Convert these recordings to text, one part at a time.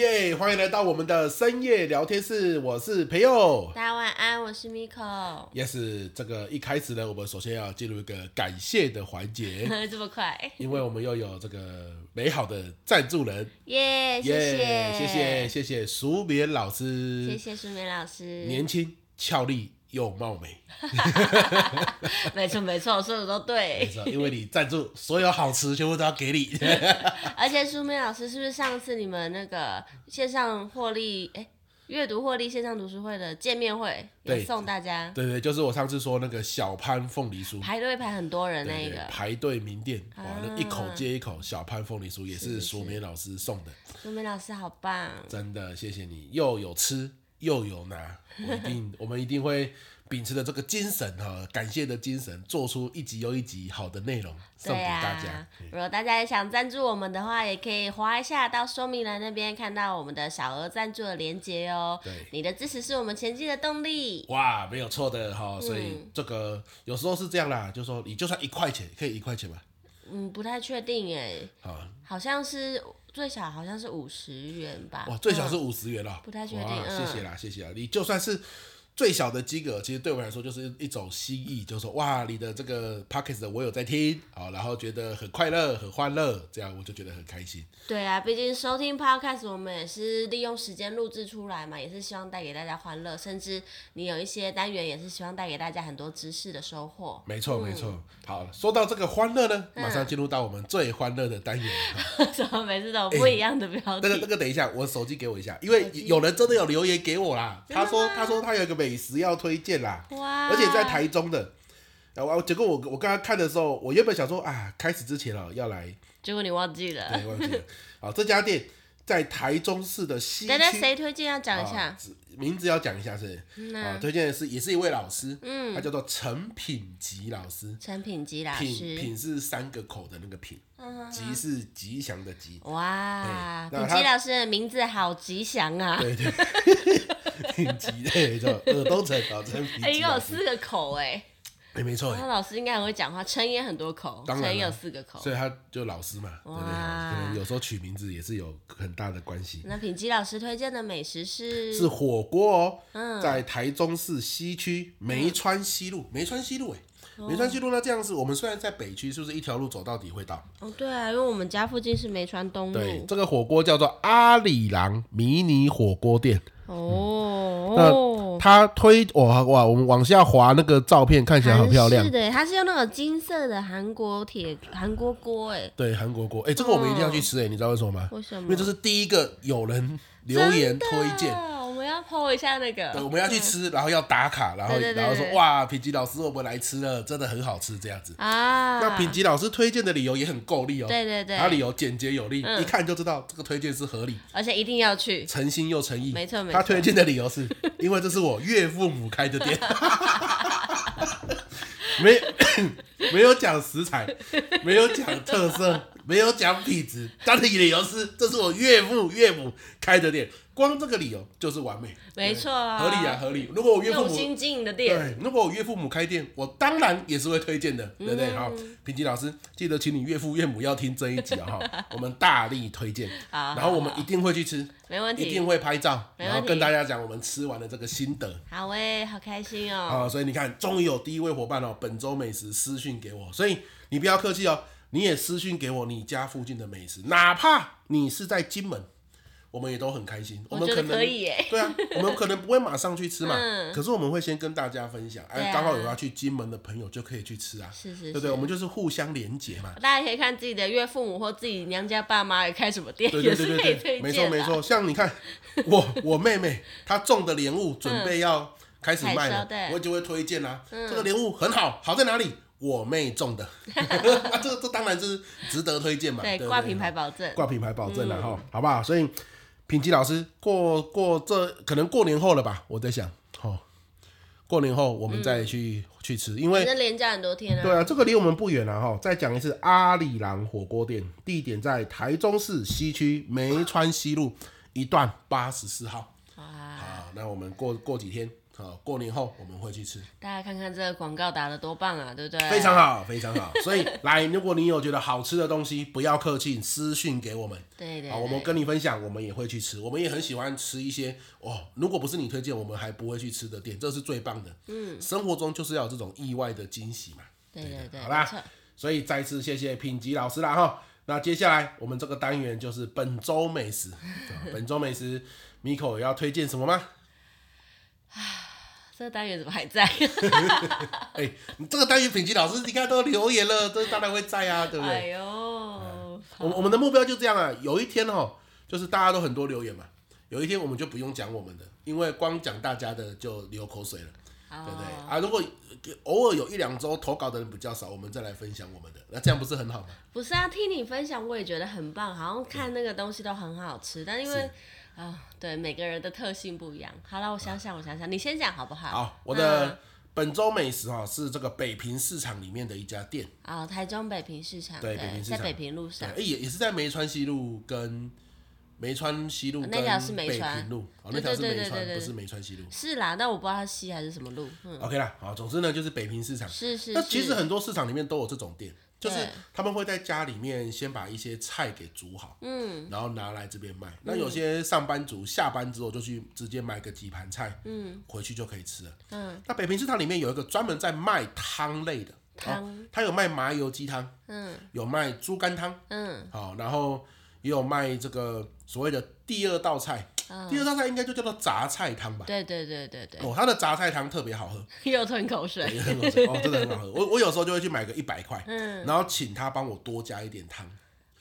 耶！欢迎来到我们的深夜聊天室，我是培佑。大家晚安，我是 Miko。也是这个一开始呢，我们首先要进入一个感谢的环节。这么快？因为我们又有这个美好的赞助人。耶！谢谢，谢谢，谢谢舒眠老师。谢谢舒眠老师。年轻俏丽。又貌美，没错没错，说的都对。没错，因为你赞助，所有好吃全部都要给你。而且舒眠老师是不是上次你们那个线上获利哎阅读获利线上读书会的见面会也送大家？对，对对，就是我上次说那个小潘凤梨酥，排队排很多人那个排队名店，哇，那一口接一口小潘凤梨酥也是苏梅老师送的。苏梅老师好棒，真的谢谢你，又有吃。又有拿，我一定，我们一定会秉持着这个精神哈，感谢的精神，做出一集又一集好的内容送给大家。啊、如果大家也想赞助我们的话，也可以划一下到说明栏那边看到我们的小额赞助的连接哦。对，你的支持是我们前进的动力。哇，没有错的哈，所以这个有时候是这样啦，就是说你就算一块钱，可以一块钱吧？嗯，不太确定哎，好，好像是。最小好像是五十元吧？哇，最小是五十元了，不太确定。谢谢啦，谢谢啦，你就算是。最小的金额，其实对我来说就是一种心意，就是说哇，你的这个 podcast 我有在听，好，然后觉得很快乐、很欢乐，这样我就觉得很开心。对啊，毕竟收听 podcast 我们也是利用时间录制出来嘛，也是希望带给大家欢乐，甚至你有一些单元也是希望带给大家很多知识的收获。没错，没错、嗯。好，说到这个欢乐呢，马上进入到我们最欢乐的单元。怎 么每次都有不一样的标题？欸、那个，那个，等一下，我手机给我一下，因为有人真的有留言给我啦。他说，他说他有一个美。美食要推荐啦，哇！而且在台中的，然后结果我我刚刚看的时候，我原本想说啊，开始之前哦要来，结果你忘记了，对，忘记了。好，这家店在台中市的西谁推荐要讲一下？名字要讲一下是？啊，推荐的是也是一位老师，嗯，他叫做陈品吉老师。陈品吉老师，品品是三个口的那个品，吉是吉祥的吉。哇，品吉老师的名字好吉祥啊！对对。品吉的叫耳东陈老师，哎，有四个口哎，哎，没错，他老师应该很会讲话，陈也很多口，陈也有四个口，所以他就老师嘛，对不对？可能有时候取名字也是有很大的关系。那品吉老师推荐的美食是是火锅哦，嗯，在台中市西区梅川西路，梅川西路哎，梅川西路那这样子，我们虽然在北区，是不是一条路走到底会到？哦，对啊，因为我们家附近是梅川东路。对，这个火锅叫做阿里郎迷你火锅店。哦，那他推哇哇，我们往下滑那个照片看起来很漂亮。是的，它是用那种金色的韩国铁韩国锅，哎，对，韩国锅，哎，这个我们一定要去吃，哎，你知道为什么吗？为什么？因为这是第一个有人留言推荐。我们要 po 一下那个，对，我们要去吃，然后要打卡，然后然后说哇，品吉老师，我们来吃了，真的很好吃，这样子。啊。那品吉老师推荐的理由也很够力哦，对对对，他理由简洁有力，一看就知道这个推荐是合理，而且一定要去，诚心又诚意，没错没错。他推荐的理由是 因为这是我岳父母开的店，没 没有讲食材，没有讲特色，没有讲品质，但的理由是这是我岳父岳母开的店。光这个理由就是完美，没错啊，合理啊，合理。如果我岳父母新经营的店，对，如果我岳父母开店，我当然也是会推荐的，对不对？好，平吉老师，记得请你岳父岳母要听这一集啊，哈，我们大力推荐。好，然后我们一定会去吃，没问题，一定会拍照，然后跟大家讲我们吃完的这个心得。好诶，好开心哦。啊，所以你看，终于有第一位伙伴哦，本周美食私讯给我，所以你不要客气哦，你也私信给我你家附近的美食，哪怕你是在金门。我们也都很开心，我们可能可以对啊，我们可能不会马上去吃嘛，可是我们会先跟大家分享，哎，刚好有要去金门的朋友就可以去吃啊，是是，对不对？我们就是互相连结嘛。大家可以看自己的岳父母或自己娘家爸妈也开什么店，也是可以推荐。没错没错，像你看我我妹妹她种的莲雾准备要开始卖了，我就会推荐啦。这个莲雾很好，好在哪里？我妹种的，啊，这这当然是值得推荐嘛，对，挂品牌保证，挂品牌保证了哈，好不好？所以。品吉老师过过这可能过年后了吧？我在想，哦，过年后我们再去、嗯、去吃，因为连假很多天啊。对啊，这个离我们不远了哈。再讲一次，阿里郎火锅店地点在台中市西区梅川西路一段八十四号。啊，那我们过过几天好，过年后我们会去吃。大家看看这个广告打的多棒啊，对不对？非常好，非常好。所以来，如果你有觉得好吃的东西，不要客气，私讯给我们。对对，对。好，我们跟你分享，我们也会去吃。我们也很喜欢吃一些哦，如果不是你推荐，我们还不会去吃的店，这是最棒的。嗯。生活中就是要有这种意外的惊喜嘛。对对对。好啦，所以再次谢谢品吉老师啦哈。那接下来我们这个单元就是本周美食。本周美食，Miko 要推荐什么吗？这个单元怎么还在？哎、欸，你这个单元品级老师，你看都留言了，这当然会在啊，对不对？哎呦，我我们的目标就这样啊。有一天哦，就是大家都很多留言嘛，有一天我们就不用讲我们的，因为光讲大家的就流口水了，哦、对不对？啊，如果偶尔有一两周投稿的人比较少，我们再来分享我们的，那这样不是很好吗？不是啊，听你分享我也觉得很棒，好像看那个东西都很好吃，但因为。啊、哦，对，每个人的特性不一样。好了，我想想，我想想，你先讲好不好？好，我的本周美食哈是这个北平市场里面的一家店。啊，台中北平市场。对，北平市场在北平路上。哎，也也是在梅川西路跟梅川西路那条是梅川路。哦，那条是梅川，不是梅川西路。是啦，但我不知道它西还是什么路。嗯，OK 啦，好，总之呢就是北平市场。是是是。那其实很多市场里面都有这种店。就是他们会在家里面先把一些菜给煮好，嗯，然后拿来这边卖。那有些上班族下班之后就去直接买个几盘菜，嗯，回去就可以吃了。嗯，那北平市场里面有一个专门在卖汤类的汤，他有卖麻油鸡汤，嗯，有卖猪肝汤，嗯，好，然后也有卖这个所谓的第二道菜。第二道菜应该就叫做杂菜汤吧？对对对对对。哦，他的杂菜汤特别好喝，又吞口水，吞口水哦，真的很好喝。我我有时候就会去买个一百块，嗯，然后请他帮我多加一点汤。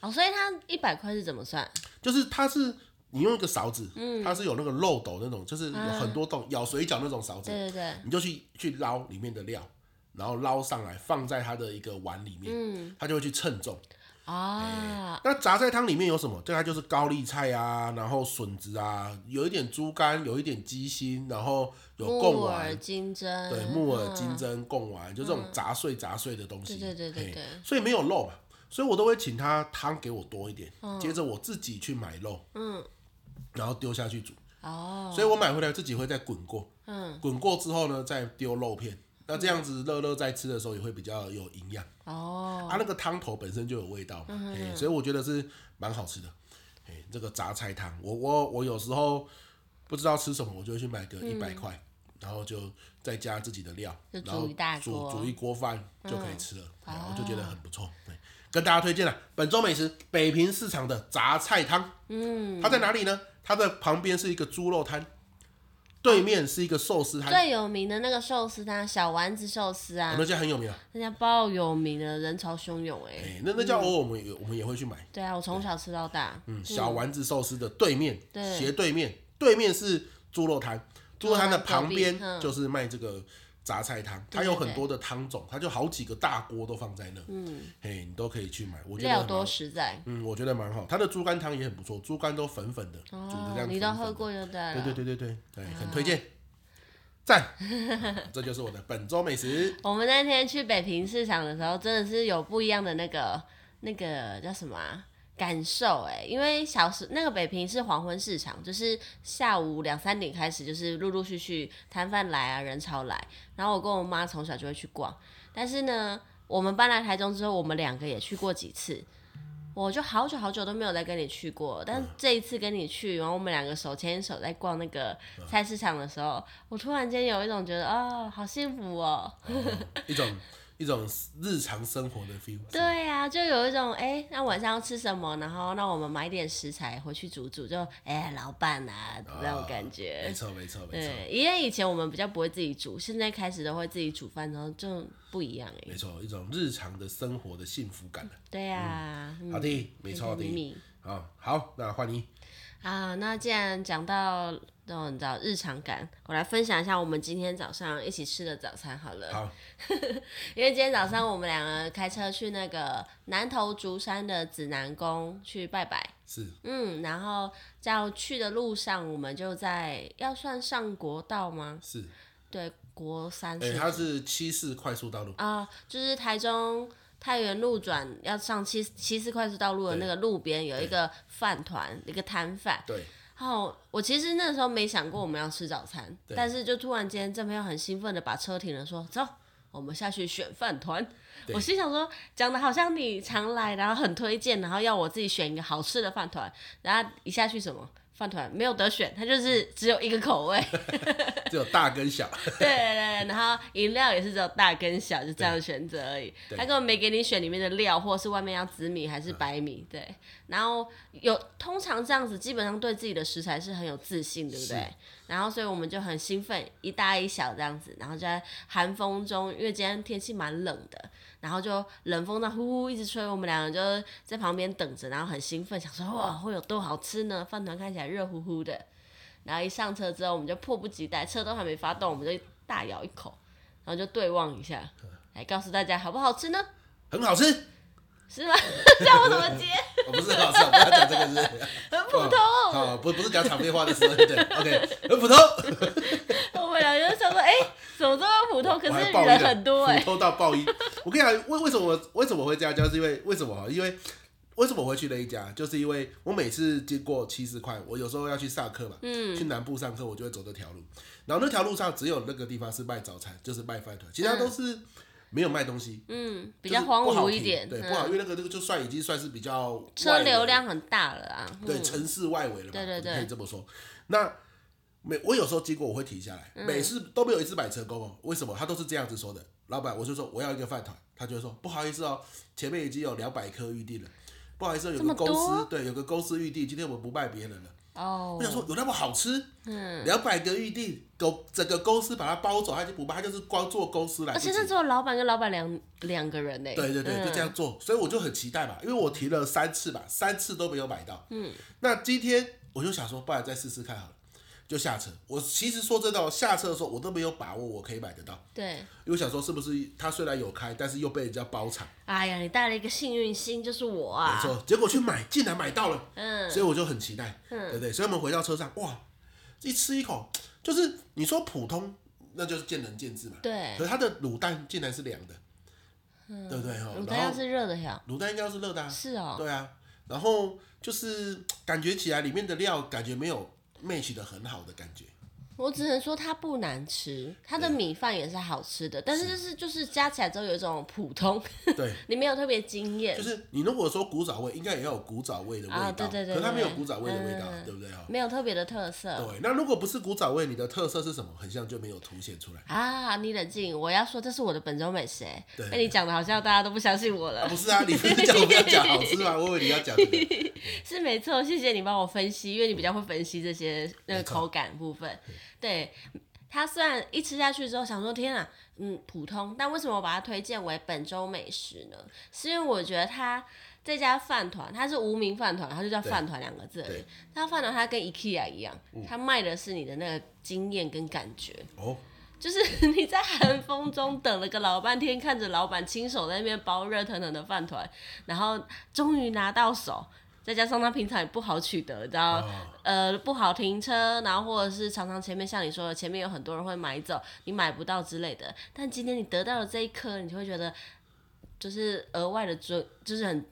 哦，所以他一百块是怎么算？就是他是你用一个勺子，嗯，它是有那个漏斗那种，就是有很多洞，舀水饺那种勺子，对对对，你就去去捞里面的料，然后捞上来放在他的一个碗里面，嗯，他就会去称重。啊，那杂菜汤里面有什么？对它就是高丽菜啊，然后笋子啊，有一点猪肝，有一点鸡心，然后有贡丸、金针，对，木耳、金针、贡丸，就这种杂碎杂碎的东西。对对对对，所以没有肉嘛，所以我都会请他汤给我多一点，接着我自己去买肉，嗯，然后丢下去煮。哦，所以我买回来自己会再滚过，嗯，滚过之后呢，再丢肉片。那这样子热热在吃的时候也会比较有营养哦，它、啊、那个汤头本身就有味道嘛，嗯嗯，所以我觉得是蛮好吃的。这个杂菜汤，我我我有时候不知道吃什么，我就会去买个一百块，然后就再加自己的料，然后煮煮一锅饭就可以吃了，然后、嗯、就觉得很不错。对，跟大家推荐了本周美食北平市场的杂菜汤。嗯，它在哪里呢？它的旁边是一个猪肉摊。对面是一个寿司摊，最有名的那个寿司摊，小丸子寿司啊，那家很有名啊，那家爆有名的，人潮汹涌哎、欸，那那家偶尔我们也我们也会去买，对啊，我从小吃到大，嗯，小丸子寿司的对面，斜对面，对面是猪肉摊，猪肉摊的旁边就是卖这个。杂菜汤，它有很多的汤种，它就好几个大锅都放在那，嗯，嘿，你都可以去买，我觉得料多实在，嗯，我觉得蛮好。它的猪肝汤也很不错，猪肝都粉粉的，煮的这样，你都喝过就对了，对对对对对，对，很推荐，赞，这就是我的本周美食。我们那天去北平市场的时候，真的是有不一样的那个那个叫什么啊？感受哎，因为小时那个北平是黄昏市场，就是下午两三点开始，就是陆陆续续摊贩来啊，人潮来。然后我跟我妈从小就会去逛，但是呢，我们搬来台中之后，我们两个也去过几次，我就好久好久都没有再跟你去过。但这一次跟你去，然后我们两个手牵手在逛那个菜市场的时候，我突然间有一种觉得啊、哦，好幸福哦，一种。一种日常生活的 feel。对呀、啊，就有一种哎、欸，那晚上要吃什么？然后那我们买点食材回去煮煮，就哎、欸，老板啊、哦、那种感觉。没错，没错，没错。因为以前我们比较不会自己煮，现在开始都会自己煮饭，然后就不一样哎。没错，一种日常的生活的幸福感。对呀、啊嗯，好的，没错的。好，好，那换你。啊，那既然讲到这种你知道日常感，我来分享一下我们今天早上一起吃的早餐好了。好，因为今天早上我们两个开车去那个南投竹山的指南宫去拜拜。是。嗯，然后在去的路上，我们就在要算上国道吗？是。对，国三是。哎、欸，它是七四快速道路。啊，就是台中。太原路转要上七七四快速道路的那个路边有一个饭团，一个摊贩。对。哦，我其实那时候没想过我们要吃早餐，但是就突然间正朋友很兴奋的把车停了，说走，我们下去选饭团。我心想说，讲的好像你常来，然后很推荐，然后要我自己选一个好吃的饭团，然后一下去什么？饭团没有得选，它就是只有一个口味，只有大跟小。对对对，然后饮料也是只有大跟小，就这样选择而已。他根本没给你选里面的料，或是外面要紫米还是白米。对，然后有通常这样子，基本上对自己的食材是很有自信，对不对？然后所以我们就很兴奋，一大一小这样子，然后就在寒风中，因为今天天气蛮冷的。然后就冷风在呼呼一直吹，我们两个就在旁边等着，然后很兴奋，想说哇会有多好吃呢？饭团看起来热乎乎的。然后一上车之后，我们就迫不及待，车都还没发动，我们就大咬一口，然后就对望一下，来告诉大家好不好吃呢？很好吃，是吗？叫我怎么接？我 不是很好吃，我不要讲这个是 很普通。哦，不不是讲场面话的时候，对，OK，很普通。我们两个就想说，哎。怎么这么普通？可是人很多哎、欸，普通到爆音。我跟你讲，为为什么我为什么会这样就？是因为为什么？因为为什么我会去那一家？就是因为我每次经过七十块，我有时候要去上课嘛，嗯，去南部上课，我就会走这条路。然后那条路上只有那个地方是卖早餐，就是卖饭团，其他都是没有卖东西。嗯，比较荒芜一点，对，不好，因为那个那个就算已经算是比较车流量很大了啊，对，嗯、城市外围了嘛，对对对，可以这么说。那每我有时候经过我会停下来，每次都没有一次买成功哦。为什么？他都是这样子说的。老板，我就说我要一个饭团，他就会说不好意思哦，前面已经有两百颗预定了，不好意思，有个公司对，有个公司预定，今天我们不卖别人了。哦，我想说有那么好吃？嗯，两百个预定，都整个公司把它包走，他就不卖，他就是光做公司来。而且那时候老板跟老板两两个人呢。对对对，就这样做，所以我就很期待嘛，因为我提了三次吧，三次都没有买到。嗯，那今天我就想说，不然再试试看好了。就下车，我其实说真的，下车的时候我都没有把握我可以买得到。对，因为我想说是不是他虽然有开，但是又被人家包场。哎呀，你带了一个幸运星，就是我啊。没错，结果去买，竟然买到了。嗯，所以我就很期待，嗯、对不对？所以我们回到车上，哇，一吃一口，就是你说普通，那就是见仁见智嘛。对。可是它的卤蛋竟然是凉的，嗯、对不对？卤蛋要是热的呀？卤蛋应该是热的啊。是哦。对啊，然后就是感觉起来里面的料感觉没有 match 的很好的感觉。我只能说它不难吃，它的米饭也是好吃的，但是就是就是加起来之后有一种普通，对，你没有特别惊艳。就是你如果说古早味，应该也要有古早味的味道，啊、对对对对，可是它没有古早味的味道，嗯、对不对？没有特别的特色。对，那如果不是古早味，你的特色是什么？很像就没有凸显出来。啊，你冷静，我要说这是我的本周美食，被你讲的好像大家都不相信我了。啊、不是啊，你不是讲我不要讲好吃吗？我以为你要讲、这个。是没错，谢谢你帮我分析，因为你比较会分析这些那个口感部分，对。它虽然一吃下去之后想说天啊，嗯，普通，但为什么我把它推荐为本周美食呢？是因为我觉得它这家饭团它是无名饭团，它就叫饭团两个字而已。它饭团它跟 IKEA 一样，它卖的是你的那个经验跟感觉。哦，就是 你在寒风中等了个老半天，看着老板亲手在那边包热腾腾的饭团，然后终于拿到手。再加上它平常也不好取得，然后、oh. 呃不好停车，然后或者是常常前面像你说的，前面有很多人会买走，你买不到之类的。但今天你得到了这一颗，你就会觉得就是额外的尊，就是很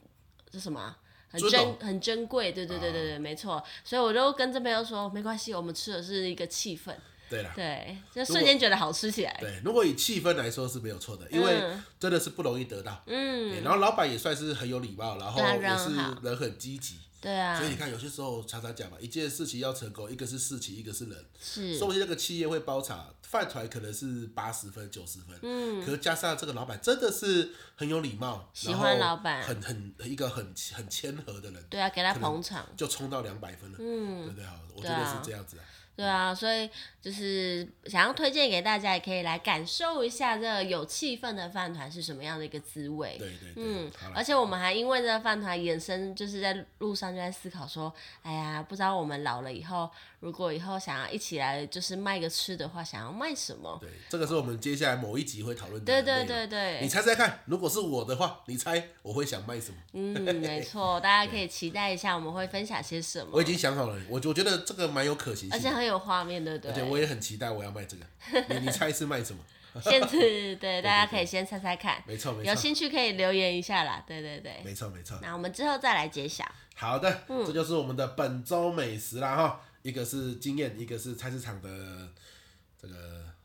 这什么、啊、很珍很珍贵。对对对对对，oh. 没错。所以我就跟这朋友说，没关系，我们吃的是一个气氛。对啦，对，就瞬间觉得好吃起来。对，如果以气氛来说是没有错的，因为真的是不容易得到。嗯，然后老板也算是很有礼貌，然后也是人很积极。对啊，所以你看，有些时候常常讲嘛，一件事情要成功，一个是事情，一个是人。是，说不定那个企业会包场，饭团可能是八十分、九十分，嗯，可是加上这个老板真的是很有礼貌，喜欢老板，很很一个很很谦和的人。对啊，给他捧场，就冲到两百分了。嗯，对不对？好，我觉得是这样子啊。对啊，所以就是想要推荐给大家，也可以来感受一下这个有气氛的饭团是什么样的一个滋味。对对对。嗯，而且我们还因为这个饭团延伸，就是在路上就在思考说，哎呀，不知道我们老了以后，如果以后想要一起来就是卖个吃的话，想要卖什么？对，这个是我们接下来某一集会讨论的。对对对对。你猜猜看，如果是我的话，你猜我会想卖什么？嗯，没错，大家可以期待一下我们会分享些什么。我已经想好了，我我觉得这个蛮有可行性，而且很有画面，对不对？而且我也很期待我要卖这个，你你猜是卖什么？先是对，大家可以先猜猜看，没错没错，有兴趣可以留言一下啦，对对对，没错没错。那我们之后再来揭晓。好的，这就是我们的本周美食啦哈。一个是经验，一个是菜市场的这个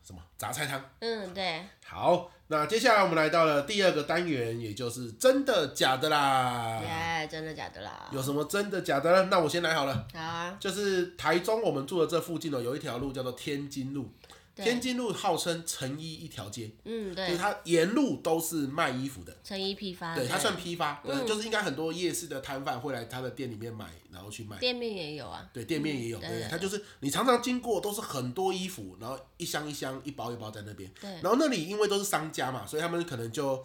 什么杂菜汤。嗯，对。好，那接下来我们来到了第二个单元，也就是真的假的啦。耶，真的假的啦？有什么真的假的呢？那我先来好了。好啊。就是台中我们住的这附近呢，有一条路叫做天津路。天津路号称成衣一条街，嗯，对，就是它沿路都是卖衣服的，成衣批发，对，它算批发，嗯，就是应该很多夜市的摊贩会来他的店里面买，然后去卖。店面也有啊，对，店面也有，对，它就是你常常经过都是很多衣服，然后一箱一箱、一包一包在那边，对，然后那里因为都是商家嘛，所以他们可能就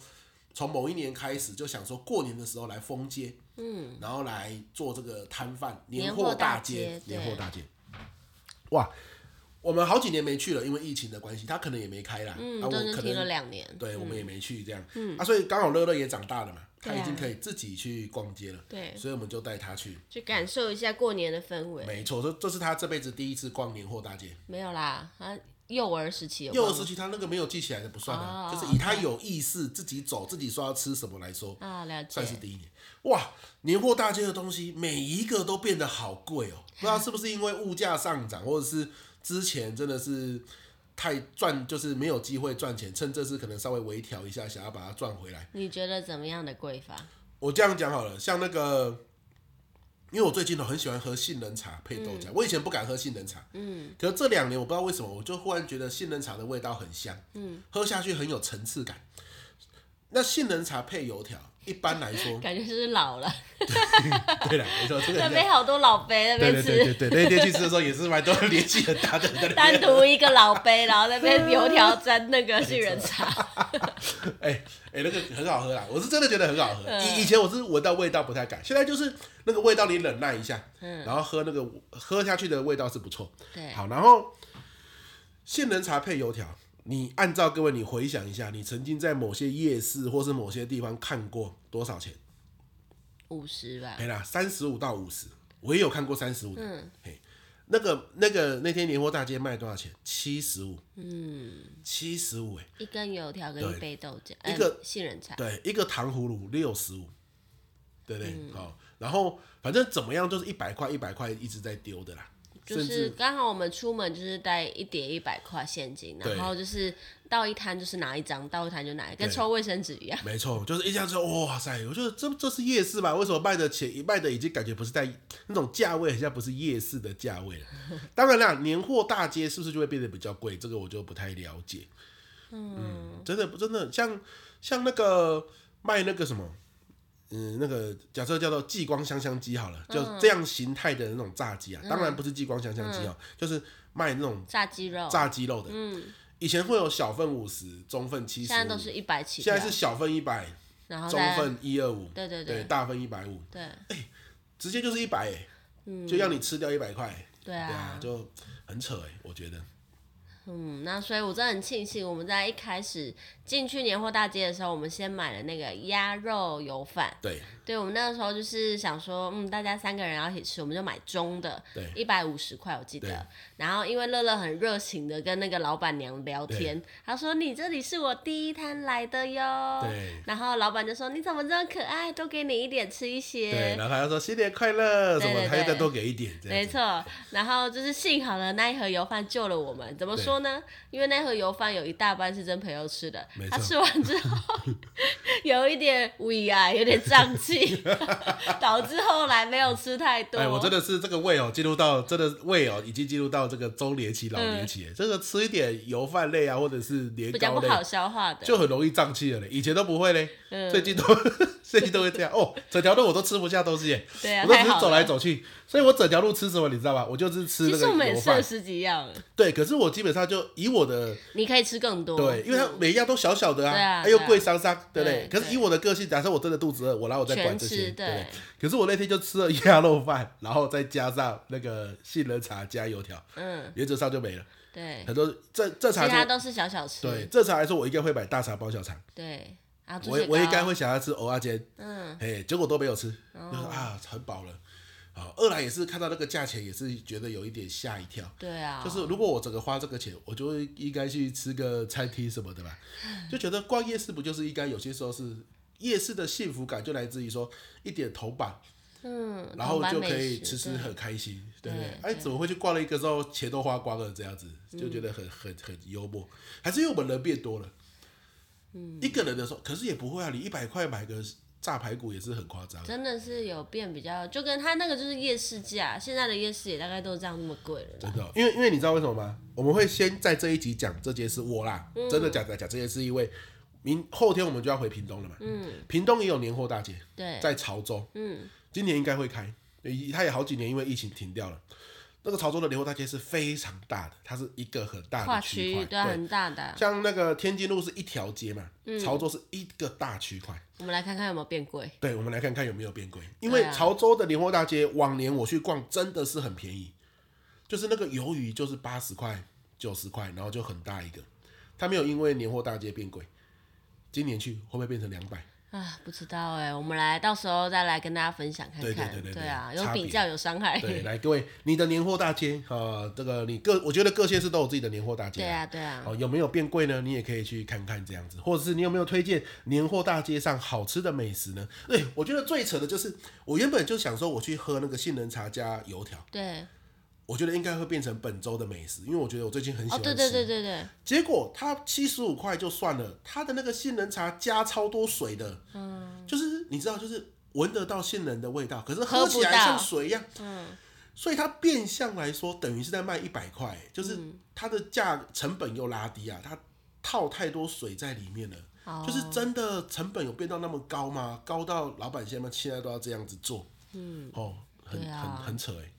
从某一年开始就想说过年的时候来封街，嗯，然后来做这个摊贩，年货大街，年货大街，哇。我们好几年没去了，因为疫情的关系，他可能也没开啦。嗯，啊、我可能停了两年。对，我们也没去这样。嗯，啊，所以刚好乐乐也长大了嘛，他已经可以自己去逛街了。对，所以我们就带他去，去感受一下过年的氛围。没错，这这是他这辈子第一次逛年货大街。没有啦，他幼儿时期有。幼儿时期他那个没有记起来的不算啊，哦、就是以他有意识自己走、自己说要吃什么来说啊，了解。算是第一年。哇，年货大街的东西每一个都变得好贵哦，不知道是不是因为物价上涨，或者是。之前真的是太赚，就是没有机会赚钱，趁这次可能稍微微调一下，想要把它赚回来。你觉得怎么样的贵法？我这样讲好了，像那个，因为我最近都很喜欢喝杏仁茶配豆浆，嗯、我以前不敢喝杏仁茶，嗯，可是这两年我不知道为什么，我就忽然觉得杏仁茶的味道很香，嗯，喝下去很有层次感。那杏仁茶配油条。一般来说，感觉是老了。对了，没错，这个那边好多老杯那边吃。对对对，那天去吃的时候也是蛮多年纪很大的。单独一个老杯，然后那边油条沾那个杏仁茶。哎哎，那个很好喝啦，我是真的觉得很好喝。以以前我是闻到味道不太敢，现在就是那个味道你忍耐一下，然后喝那个喝下去的味道是不错。对，好，然后杏仁茶配油条。你按照各位，你回想一下，你曾经在某些夜市或是某些地方看过多少钱？五十吧。对啦，三十五到五十，我也有看过三十五的。嗯，嘿，那个那个那天年货大街卖多少钱？七十五。嗯，七十五哎。一根油条跟一杯豆浆，一个杏仁茶。对，一个糖葫芦六十五，对不对？好，然后反正怎么样，就是一百块一百块一直在丢的啦。就是刚好我们出门就是带一叠一百块现金，然后就是到一摊就是拿一张，到一摊就拿一，跟抽卫生纸一样。没错，就是一下子哇塞！我觉得这这是夜市吧？为什么卖的钱卖的已经感觉不是在那种价位，好像不是夜市的价位了？当然啦，年货大街是不是就会变得比较贵？这个我就不太了解。嗯，嗯，真的不真的像像那个卖那个什么。嗯，那个假设叫做激光香香鸡好了，就这样形态的那种炸鸡啊，当然不是激光香香鸡哦，就是卖那种炸鸡肉，炸鸡肉的。嗯，以前会有小份五十，中份七十，现在都是一百起。现在是小份一百，然后中份一二五，对对对，大份一百五，对，哎，直接就是一百哎，就让你吃掉一百块，对啊，就很扯哎，我觉得。嗯，那所以我真的很庆幸，我们在一开始进去年货大街的时候，我们先买了那个鸭肉油饭。对，对我们那个时候就是想说，嗯，大家三个人要一起吃，我们就买中的，对，一百五十块我记得。然后因为乐乐很热情的跟那个老板娘聊天，他说：“你这里是我第一摊来的哟。”对。然后老板就说：“你怎么这么可爱？多给你一点吃一些。”对。然后他就说：“新年快乐！”什么？他又再多给一点。没错。然后就是幸好呢，那一盒油饭救了我们。怎么说呢？因为那盒油饭有一大半是跟朋友吃的，他吃完之后有一点胃啊，有点胀气，导致后来没有吃太多。哎，我真的是这个胃哦，进入到真的胃哦，已经进入到。这个中年期、老年期，这个吃一点油饭类啊，或者是年糕类，比较不好消化的，就很容易胀气了嘞。以前都不会嘞，最近都 最近都会这样哦。整条路我都吃不下东西耶，对啊，我都只是走来走去，所以我整条路吃什么你知道吧？我就是吃那个油饭。其实我们吃了十几样。对，可是我基本上就以我的，你可以吃更多，对，因为它每一样都小小的啊，还又贵伤伤，对不对？可是以我的个性，假设我真的肚子饿，我来我再管这些，对。可是我那天就吃了鸭肉饭，然后再加上那个杏仁茶加油条，嗯，原则上就没了。对，很多这这茶其他都是小小吃。对，正常来说，我应该会买大茶包小肠。对，我我应该会想要吃蚵仔煎，嗯，哎，结果都没有吃，就说啊，很饱了。好，二来也是看到那个价钱，也是觉得有一点吓一跳。对啊，就是如果我整个花这个钱，我就会应该去吃个餐厅什么的吧，就觉得逛夜市不就是应该有些时候是。夜市的幸福感就来自于说一点铜板，嗯，然后就可以吃吃很开心，对不对？哎，怎么会去逛了一个之后钱都花光了这样子，就觉得很很很幽默，还是因为我们人变多了，嗯，一个人的时候，可是也不会啊，你一百块买个。炸排骨也是很夸张，真的是有变比较，就跟他那个就是夜市价，现在的夜市也大概都是这样那么贵了。真的，因为因为你知道为什么吗？我们会先在这一集讲这件事，我啦，嗯、真的假的讲这件事，因为明后天我们就要回屏东了嘛。嗯。屏东也有年货大街，对，在潮州。嗯。今年应该会开，他也好几年因为疫情停掉了。那个潮州的年货大街是非常大的，它是一个很大的区块，对，很大的。像那个天津路是一条街嘛，嗯、潮州是一个大区块。我们来看看有没有变贵。对，我们来看看有没有变贵。因为潮州的年货大街，往年我去逛真的是很便宜，就是那个鱿鱼就是八十块、九十块，然后就很大一个，它没有因为年货大街变贵。今年去会不会变成两百？啊，不知道哎，我们来到时候再来跟大家分享看看。对对对对，对啊，有比较有伤害。对，来各位，你的年货大街啊，这个你各，我觉得各县市都有自己的年货大街。对啊对啊。哦，有没有变贵呢？你也可以去看看这样子，或者是你有没有推荐年货大街上好吃的美食呢？对，我觉得最扯的就是，我原本就想说我去喝那个杏仁茶加油条。对。我觉得应该会变成本周的美食，因为我觉得我最近很喜欢吃。对对对对对。结果它七十五块就算了，它的那个杏仁茶加超多水的，嗯，就是你知道，就是闻得到杏仁的味道，可是喝起来像水一样，嗯，所以它变相来说等于是在卖一百块，就是它的价成本又拉低啊，它套太多水在里面了，就是真的成本有变到那么高吗？高到老板现在现在都要这样子做，嗯，哦，很很很扯哎。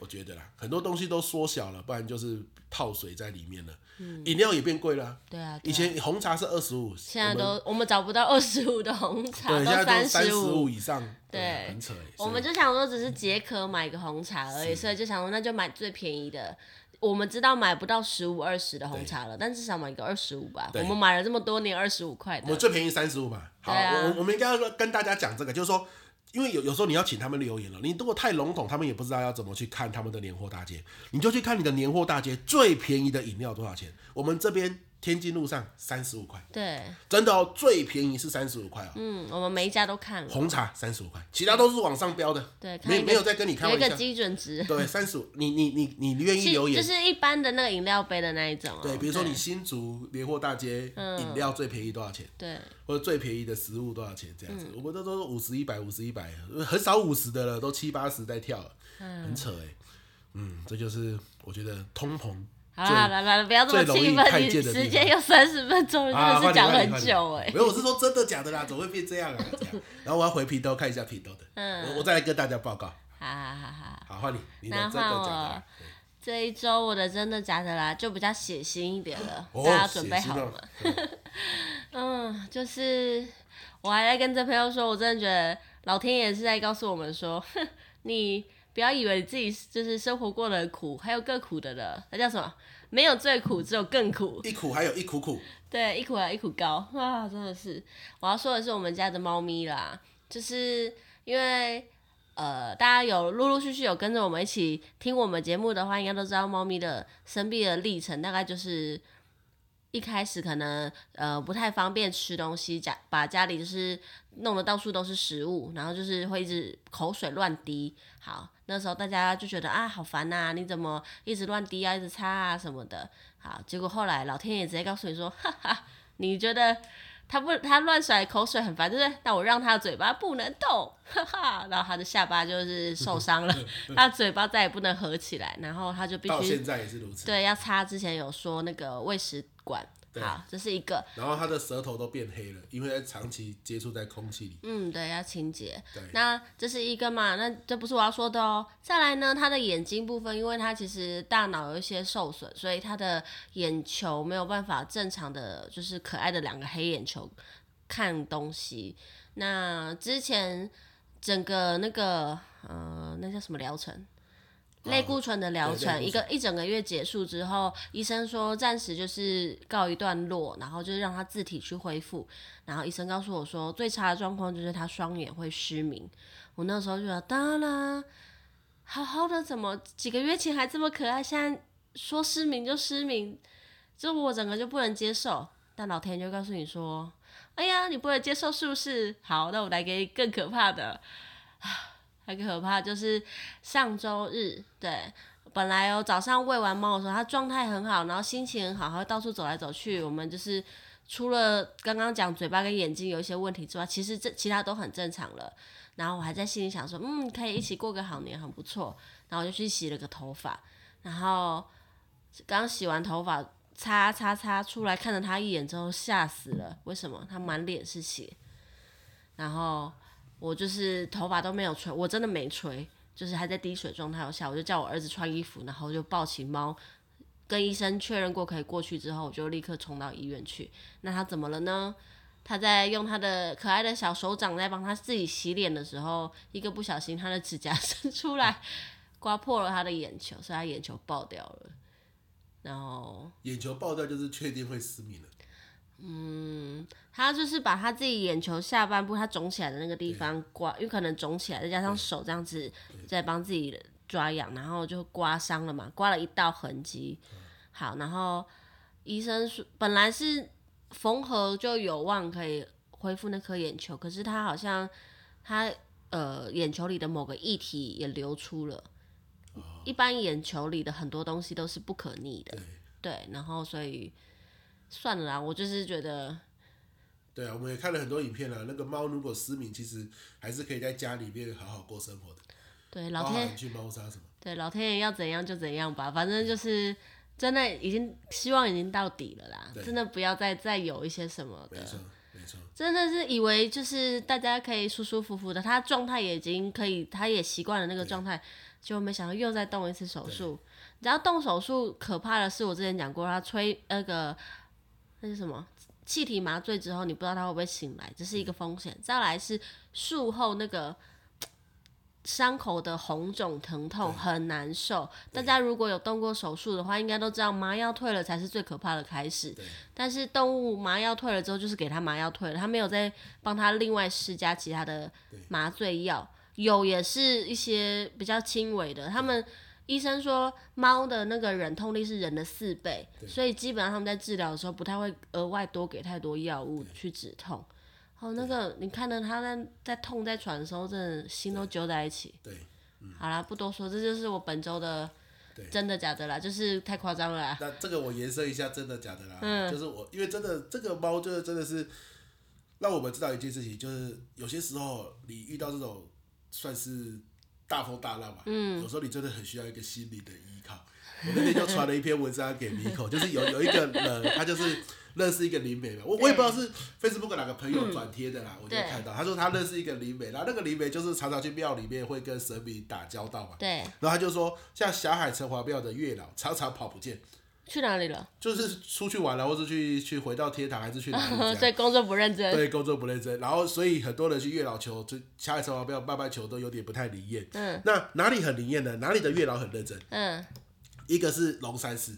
我觉得啦，很多东西都缩小了，不然就是泡水在里面了。嗯，饮料也变贵了啊。对啊，以前红茶是二十五，现在都我们找不到二十五的红茶，对，都现在都三十五以上。对，很扯。我们就想说，只是解渴买个红茶而已，所以就想说，那就买最便宜的。我们知道买不到十五、二十的红茶了，但至少买个二十五吧。我们买了这么多年，二十五块的。我最便宜三十五吧。好，我我们应该要跟大家讲这个，就是说。因为有有时候你要请他们留言了，你如果太笼统，他们也不知道要怎么去看他们的年货大街，你就去看你的年货大街最便宜的饮料多少钱。我们这边。天津路上三十五块，对，真的哦，最便宜是三十五块哦。嗯，我们每一家都看了。红茶三十五块，其他都是往上标的。对，没没有在跟你开玩笑。有一个基准值。对，三十五，你你你你愿意留言？就是一般的那个饮料杯的那一种。对，比如说你新竹年货大街饮料最便宜多少钱？对，或者最便宜的食物多少钱？这样子，我们都都是五十一百五十一百，很少五十的了，都七八十在跳了，很扯哎。嗯，这就是我觉得通膨。好了，来来，不要这么气愤，你时间有三十分钟，真的是讲很久哎。没有，我是说真的假的啦，怎么会变这样啊？然后我要回屏东看一下屏东的，嗯，我我再来跟大家报告。好好好好，好换你，你的真的假的？这一周我的真的假的啦，就比较血腥一点了，大家准备好了吗？嗯，就是我还在跟这朋友说，我真的觉得老天爷是在告诉我们说，哼，你。不要以为你自己就是生活过得很苦，还有更苦的了。那叫什么？没有最苦，只有更苦。一苦还有一苦苦。对，一苦还有一苦高啊！真的是，我要说的是我们家的猫咪啦，就是因为呃，大家有陆陆续续有跟着我们一起听我们节目的话，应该都知道猫咪的生病的历程，大概就是。一开始可能呃不太方便吃东西，家把家里就是弄得到处都是食物，然后就是会一直口水乱滴。好，那时候大家就觉得啊好烦呐、你怎么一直乱滴啊，一直擦啊什么的。好，结果后来老天爷直接告诉你说，哈哈，你觉得他不他乱甩口水很烦，对不对？那我让他的嘴巴不能动，哈哈，然后他的下巴就是受伤了，他的嘴巴再也不能合起来，然后他就必须到现在也是如此。对，要擦之前有说那个喂食。管对好，这是一个。然后他的舌头都变黑了，因为他长期接触在空气里。嗯，对，要清洁。对，那这是一个嘛？那这不是我要说的哦。再来呢，他的眼睛部分，因为他其实大脑有一些受损，所以他的眼球没有办法正常的，就是可爱的两个黑眼球看东西。那之前整个那个呃，那叫什么疗程？类固醇的疗程，一个一整个月结束之后，医生说暂时就是告一段落，然后就是让他自体去恢复。然后医生告诉我说，最差的状况就是他双眼会失明。我那时候就说，当然，好好的怎么几个月前还这么可爱，现在说失明就失明，这我整个就不能接受。但老天就告诉你说，哎呀，你不能接受是不是？好，那我来给你更可怕的。很可怕，就是上周日，对，本来哦早上喂完猫的时候，它状态很好，然后心情很好，还会到处走来走去。我们就是除了刚刚讲嘴巴跟眼睛有一些问题之外，其实这其他都很正常了。然后我还在心里想说，嗯，可以一起过个好年，很不错。然后我就去洗了个头发，然后刚洗完头发，擦擦擦出来，看了他一眼之后吓死了。为什么？他满脸是血。然后我就是头发都没有吹，我真的没吹，就是还在滴水状态下，我就叫我儿子穿衣服，然后就抱起猫，跟医生确认过可以过去之后，我就立刻冲到医院去。那他怎么了呢？他在用他的可爱的小手掌在帮他自己洗脸的时候，一个不小心，他的指甲 伸出来，刮破了他的眼球，所以他眼球爆掉了。然后眼球爆掉就是确定会失明了。嗯，他就是把他自己眼球下半部他肿起来的那个地方刮，因为可能肿起来，再加上手这样子在帮自己抓痒，然后就刮伤了嘛，刮了一道痕迹。好，然后医生说本来是。缝合就有望可以恢复那颗眼球，可是他好像他呃眼球里的某个液体也流出了。哦。一般眼球里的很多东西都是不可逆的，对，对，然后所以算了啦，我就是觉得，对啊，我们也看了很多影片了，那个猫如果失明，其实还是可以在家里面好好过生活的。对，老天去猫砂什么？对，老天爷要怎样就怎样吧，反正就是。真的已经希望已经到底了啦，真的不要再再有一些什么的，没错没错，真的是以为就是大家可以舒舒服服的，他状态也已经可以，他也习惯了那个状态，就没想到又再动一次手术。你知道动手术可怕的是，我之前讲过，他吹那个那是什么气体麻醉之后，你不知道他会不会醒来，这是一个风险。再来是术后那个。伤口的红肿疼痛很难受，大家如果有动过手术的话，应该都知道麻药退了才是最可怕的开始。但是动物麻药退了之后，就是给他麻药退了，他没有再帮他另外施加其他的麻醉药，有也是一些比较轻微的。他们医生说，猫的那个忍痛力是人的四倍，所以基本上他们在治疗的时候不太会额外多给太多药物去止痛。哦，那个你看到他在在痛在喘的时候，真的心都揪在一起。对，对嗯、好啦，不多说，这就是我本周的真的假的啦，就是太夸张了啦。那这个我延伸一下，真的假的啦？嗯，就是我因为真的这个猫，就是真的是让我们知道一件事情，就是有些时候你遇到这种算是大风大浪嘛，嗯，有时候你真的很需要一个心理的依靠。我那天就传了一篇文章给米口，就是有有一个人，他就是。认识一个灵媒嘛，我我也不知道是 Facebook 哪个朋友转贴的啦，我就看到。他说他认识一个灵媒，然后那个灵媒就是常常去庙里面会跟神明打交道嘛，对，然后他就说像小海城隍庙的月老常常跑不见，去哪里了？就是出去玩了，或是去去回到天堂，还是去哪里？所以工作不认真。对，工作不认真，然后所以很多人去月老求，就霞海城隍庙拜拜求都有点不太灵验。嗯，那哪里很灵验呢？哪里的月老很认真？嗯，一个是龙山寺。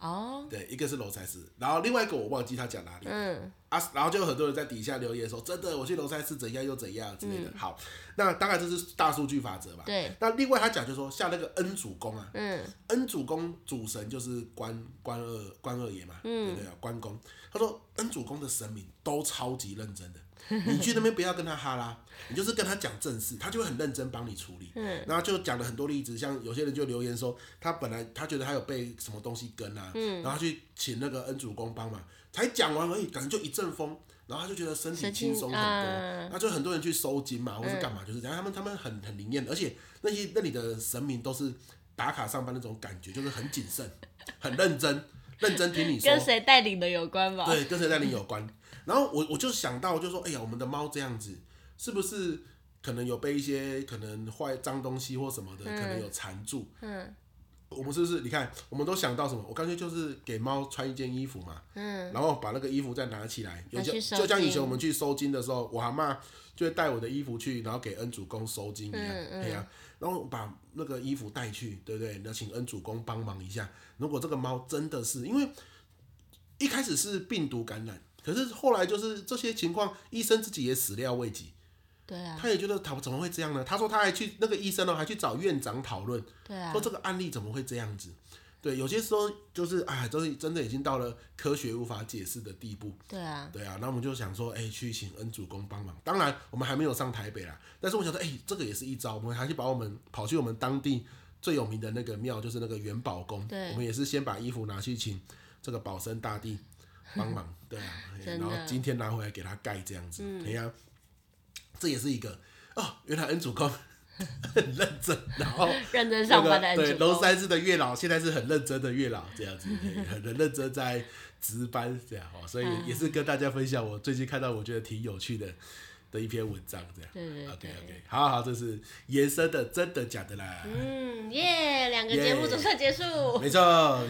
哦，对，一个是龙山寺，然后另外一个我忘记他讲哪里。嗯，啊，然后就有很多人在底下留言说，真的，我去龙山寺怎样又怎样之类的。嗯、好，那当然这是大数据法则嘛。对。那另外他讲就是说，像那个恩主公啊，嗯，恩主公主神就是关关二关二爷嘛，嗯、对不对？关公，他说恩主公的神明都超级认真的。你去那边不要跟他哈啦，你就是跟他讲正事，他就会很认真帮你处理。嗯，然后就讲了很多例子，像有些人就留言说，他本来他觉得他有被什么东西跟啊，嗯，然后去请那个恩主公帮忙，才讲完而已，感觉就一阵风，然后他就觉得身体轻松很多。那就很多人去收金嘛，或是干嘛，就是讲他们他们很很灵验，而且那些那里的神明都是打卡上班那种感觉，就是很谨慎、很认真、认真听你说。跟谁带领的有关吧？对，跟谁带领有关。然后我我就想到，就说，哎呀，我们的猫这样子，是不是可能有被一些可能坏脏东西或什么的，可能有缠住？嗯，我们是不是？你看，我们都想到什么？我干脆就是给猫穿一件衣服嘛，嗯，然后把那个衣服再拿起来，就就像以前我们去收金的时候，我阿嬷就会带我的衣服去，然后给恩主公收金一样，对呀，然后把那个衣服带去，对不对？那请恩主公帮忙一下。如果这个猫真的是因为一开始是病毒感染。可是后来就是这些情况，医生自己也始料未及。对啊，他也觉得他怎么会这样呢？他说他还去那个医生呢，还去找院长讨论。对啊，说这个案例怎么会这样子？对，有些时候就是哎，真的真的已经到了科学无法解释的地步。对啊，对啊，那我们就想说，哎，去请恩主公帮忙。当然，我们还没有上台北啦，但是我想说，哎，这个也是一招，我们还是把我们跑去我们当地最有名的那个庙，就是那个元宝宫。对，我们也是先把衣服拿去请这个保生大帝帮忙。对啊，然后今天拿回来给他盖这样子。哎呀、嗯，这也是一个哦，原来恩主公。很认真，然后 认真上班的对龙山寺的月老，现在是很认真的月老，这样子很很认真在值班这样哦，所以也是跟大家分享我最近看到我觉得挺有趣的的一篇文章这样。对对对，OK OK，好好，这是延伸的真的假的啦。嗯耶，两个节目总算结束。没错，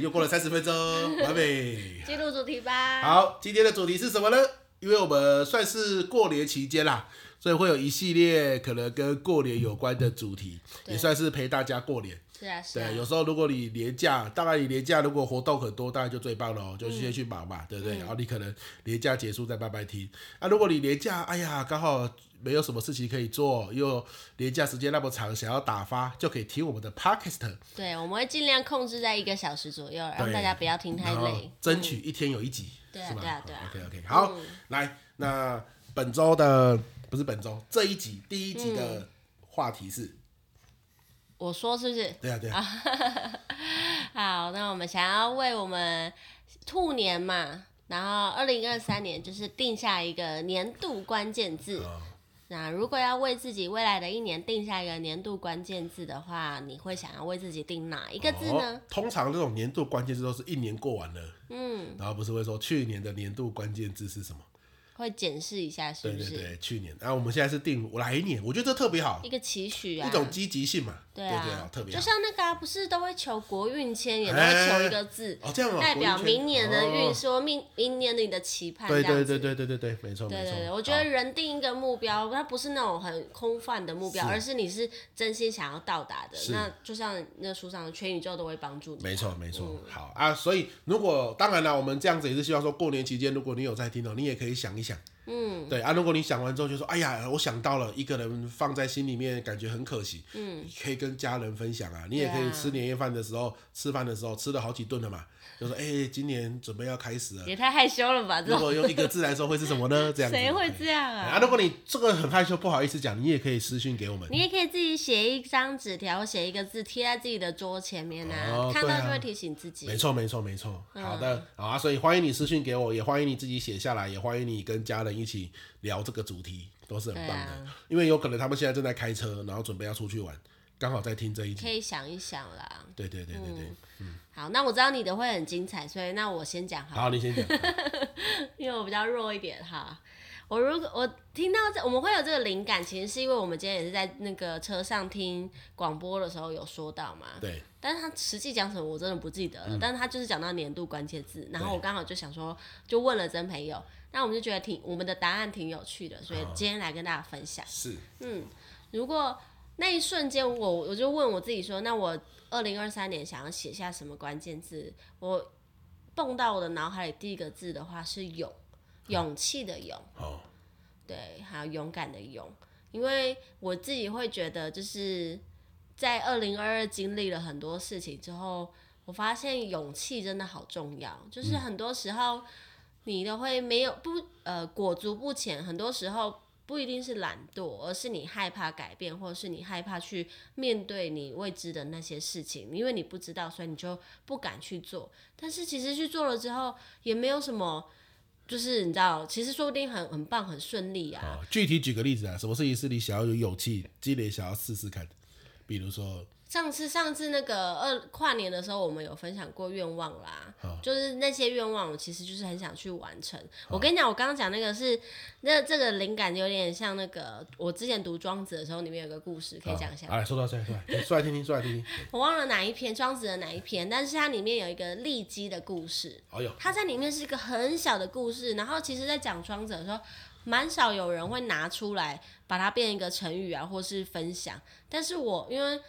又过了三十分钟，完美。进入主题吧。好，今天的主题是什么呢？因为我们算是过年期间啦。所以会有一系列可能跟过年有关的主题，也算是陪大家过年。是啊，是啊。对，有时候如果你年假，大概你年假如果活动很多，当然就最棒了，就先去忙嘛，对不对？然后你可能年假结束再慢慢听。啊，如果你年假，哎呀，刚好没有什么事情可以做，又年假时间那么长，想要打发，就可以听我们的 Podcast。对，我们会尽量控制在一个小时左右，让大家不要听太累，争取一天有一集，对啊，对啊，对啊。OK OK，好，来，那本周的。不是本周这一集第一集的话题是，我说是不是？对啊对啊。好，那我们想要为我们兔年嘛，然后二零二三年就是定下一个年度关键字。哦、那如果要为自己未来的一年定下一个年度关键字的话，你会想要为自己定哪一个字呢？哦、通常这种年度关键字都是一年过完了，嗯，然后不是会说去年的年度关键字是什么？会检视一下是不是？对对对，去年，然后我们现在是定来年，我觉得这特别好，一个期许啊，一种积极性嘛，对啊，对对，特别。就像那个不是都会求国运签，也都会求一个字，哦这样，代表明年的运，说明明年的你的期盼，对对对对对对对，没错没错。对对对，我觉得人定一个目标，它不是那种很空泛的目标，而是你是真心想要到达的。那就像那书上的全宇宙都会帮助你。没错没错，好啊，所以如果当然了，我们这样子也是希望说过年期间，如果你有在听哦，你也可以想一想。嗯，对啊，如果你想完之后就说，哎呀，我想到了一个人放在心里面，感觉很可惜，嗯，可以跟家人分享啊，你也可以吃年夜饭的时候，吃饭的时候吃了好几顿了嘛。就说 哎、欸，今年准备要开始了，也太害羞了吧？如果用一个字来说，会是什么呢？这样谁会这样啊？啊，如果你这个很害羞，不好意思讲，你也可以私信给我们。你也可以自己写一张纸条，写一个字贴在自己的桌前面啊，哦、看到就会提醒自己。没错，没错，没错。好的，好啊，所以欢迎你私信给我，也欢迎你自己写下来，也欢迎你跟家人一起聊这个主题，都是很棒的。啊、因为有可能他们现在正在开车，然后准备要出去玩，刚好在听这一集，可以想一想啦。对对对对对，嗯。嗯好，那我知道你的会很精彩，所以那我先讲好。好，你先讲。因为我比较弱一点哈。我如果我听到这，我们会有这个灵感，其实是因为我们今天也是在那个车上听广播的时候有说到嘛。对。但是他实际讲什么我真的不记得了，嗯、但是他就是讲到年度关键字，然后我刚好就想说，就问了真朋友，那我们就觉得挺我们的答案挺有趣的，所以今天来跟大家分享。是。嗯，如果那一瞬间我我就问我自己说，那我。二零二三年想要写下什么关键字？我蹦到我的脑海里第一个字的话是勇，勇气的勇。哦。对，还有勇敢的勇。因为我自己会觉得，就是在二零二二经历了很多事情之后，我发现勇气真的好重要。就是很多时候你都会没有不呃裹足不前，很多时候。不一定是懒惰，而是你害怕改变，或者是你害怕去面对你未知的那些事情，因为你不知道，所以你就不敢去做。但是其实去做了之后，也没有什么，就是你知道，其实说不定很很棒，很顺利啊。具体举个例子啊，什么事情是你想要有勇气、积累，想要试试看？比如说。上次上次那个二跨年的时候，我们有分享过愿望啦，哦、就是那些愿望，我其实就是很想去完成。哦、我跟你讲，我刚刚讲那个是那这个灵感有点像那个我之前读庄子的时候，里面有个故事可以讲一下。哎、哦，说到这，说来，说来听听，说来听听。我忘了哪一篇庄子的哪一篇，但是它里面有一个利基的故事。哦哟，它在里面是一个很小的故事，然后其实在讲庄子的时候，蛮少有人会拿出来把它变一个成语啊，或是分享。但是我因为。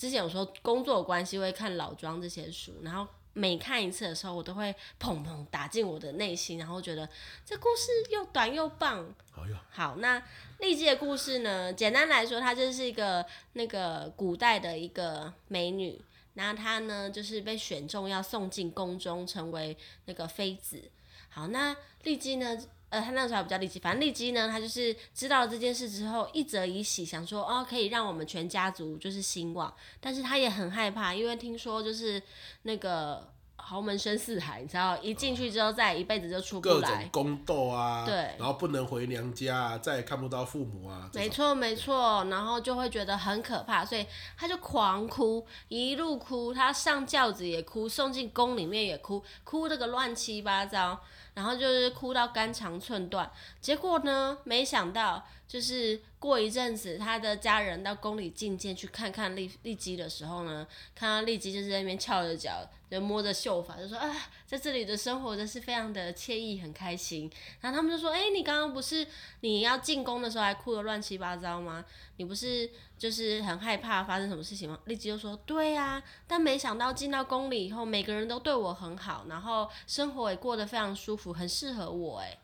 之前有说工作关系会看老庄这些书，然后每看一次的时候，我都会砰砰打进我的内心，然后觉得这故事又短又棒。好呀。好，那利基的故事呢？简单来说，它就是一个那个古代的一个美女，那她呢就是被选中要送进宫中，成为那个妃子。好，那丽姬呢？呃，他那个时候还不叫酈姬，反正酈姬呢，他就是知道了这件事之后，一则以喜，想说哦，可以让我们全家族就是兴旺，但是他也很害怕，因为听说就是那个。豪门深似海，你知道，一进去之后，再一辈子就出不来。各种宫斗啊，对，然后不能回娘家啊，再也看不到父母啊。没错，没错，然后就会觉得很可怕，所以他就狂哭，一路哭，他上轿子也哭，送进宫里面也哭，哭这个乱七八糟，然后就是哭到肝肠寸断。结果呢，没想到。就是过一阵子，他的家人到宫里觐见，去看看丽丽姬的时候呢，看到丽姬就是在那边翘着脚，就摸着秀发，就说啊，在这里的生活真是非常的惬意，很开心。然后他们就说，哎、你刚刚不是你要进宫的时候还哭得乱七八糟吗？你不是就是很害怕发生什么事情吗？丽姬就说，对呀、啊，但没想到进到宫里以后，每个人都对我很好，然后生活也过得非常舒服，很适合我。哎，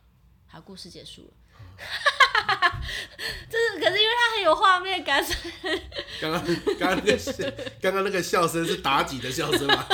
好，故事结束了。就是，可是因为他很有画面感，所以 刚刚刚刚那个笑，刚刚那个笑声是妲己的笑声吗？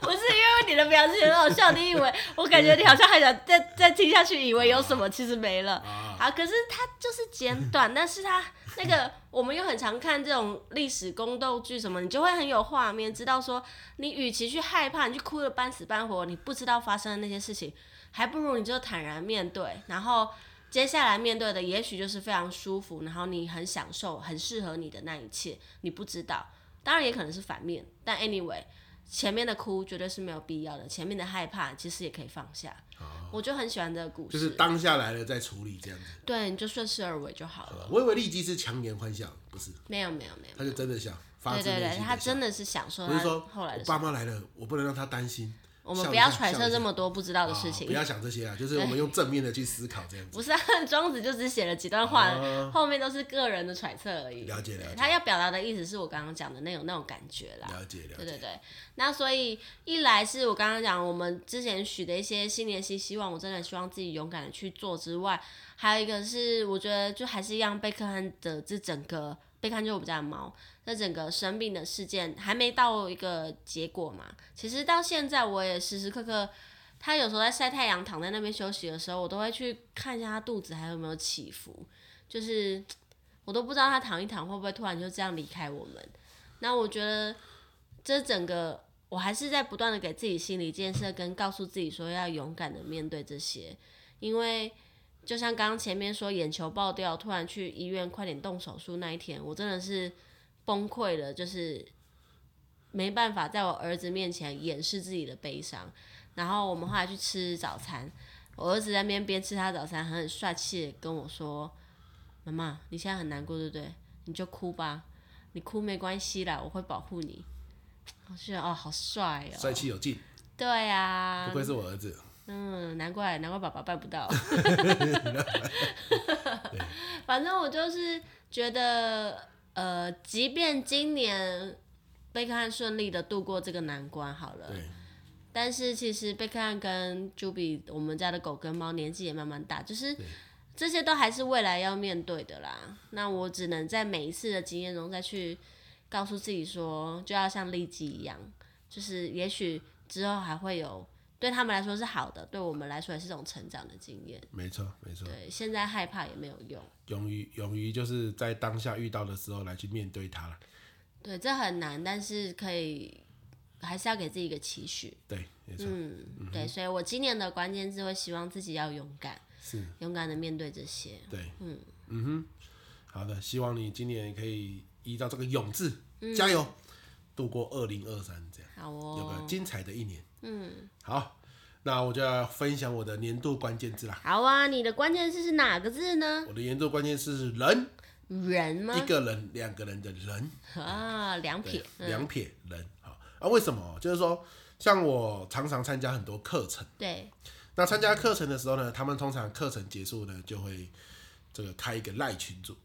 不是，因为你的表情很好笑，你以为我感觉你好像还想再再听下去，以为有什么，其实没了。啊，可是他就是简短，但是他那个我们又很常看这种历史宫斗剧什么，你就会很有画面，知道说你与其去害怕，你去哭的半死半活，你不知道发生的那些事情，还不如你就坦然面对，然后。接下来面对的也许就是非常舒服，然后你很享受，很适合你的那一切，你不知道，当然也可能是反面，但 anyway，前面的哭绝对是没有必要的，前面的害怕其实也可以放下。哦、我就很喜欢这个故事，就是当下来了再处理这样子。对，你就顺势而为就好了。我以为酈姬是强颜欢笑，不是？没有没有没有，他就真的想发自内心的。对对对，他真的是想说。不是说后来我爸妈来了，我不能让他担心。我们不要揣测这么多不知道的事情，不要想这些啊，就是我们用正面的去思考这样子。不是啊，庄子就只写了几段话，哦，后面都是个人的揣测而已。了解了解。他要表达的意思是我刚刚讲的那种那种感觉啦。了解了解。对对对。那所以一来是我刚刚讲我们之前许的一些新年新希望，我真的希望自己勇敢的去做之外，还有一个是我觉得就还是一样贝克汉的这整个。贝克汉就是我们家的猫，那整个生病的事件还没到一个结果嘛。其实到现在，我也时时刻刻，它有时候在晒太阳，躺在那边休息的时候，我都会去看一下它肚子还有没有起伏。就是我都不知道它躺一躺会不会突然就这样离开我们。那我觉得这整个我还是在不断的给自己心理建设，跟告诉自己说要勇敢的面对这些，因为。就像刚刚前面说眼球爆掉，突然去医院快点动手术那一天，我真的是崩溃了，就是没办法在我儿子面前掩饰自己的悲伤。然后我们后来去吃早餐，我儿子在那边边吃他早餐，很帅气的跟我说：“妈妈，你现在很难过对不对？你就哭吧，你哭没关系啦，我会保护你。”我觉得哦，好帅哦，帅气有劲。对啊，不愧是我儿子。嗯，难怪难怪爸爸办不到。反正我就是觉得，呃，即便今年贝克汉顺利的度过这个难关好了，但是其实贝克汉跟朱比，我们家的狗跟猫年纪也慢慢大，就是这些都还是未来要面对的啦。那我只能在每一次的经验中再去告诉自己说，就要像利基一样，就是也许之后还会有。对他们来说是好的，对我们来说也是一种成长的经验。没错，没错。对，现在害怕也没有用。勇于勇于就是在当下遇到的时候来去面对它了。对，这很难，但是可以，还是要给自己一个期许。对，没错。嗯，嗯对，所以我今年的关键字会希望自己要勇敢，是勇敢的面对这些。对，嗯嗯哼，好的，希望你今年可以依照这个勇字、嗯，加油，度过二零二三这样。好哦，有个精彩的一年。嗯，好，那我就要分享我的年度关键字啦。好啊，你的关键字是哪个字呢？我的年度关键字是人。人吗？一个人、两个人的人。啊，两撇。两撇人。好啊，为什么？就是说，像我常常参加很多课程。对。那参加课程的时候呢，他们通常课程结束呢，就会这个开一个赖群组。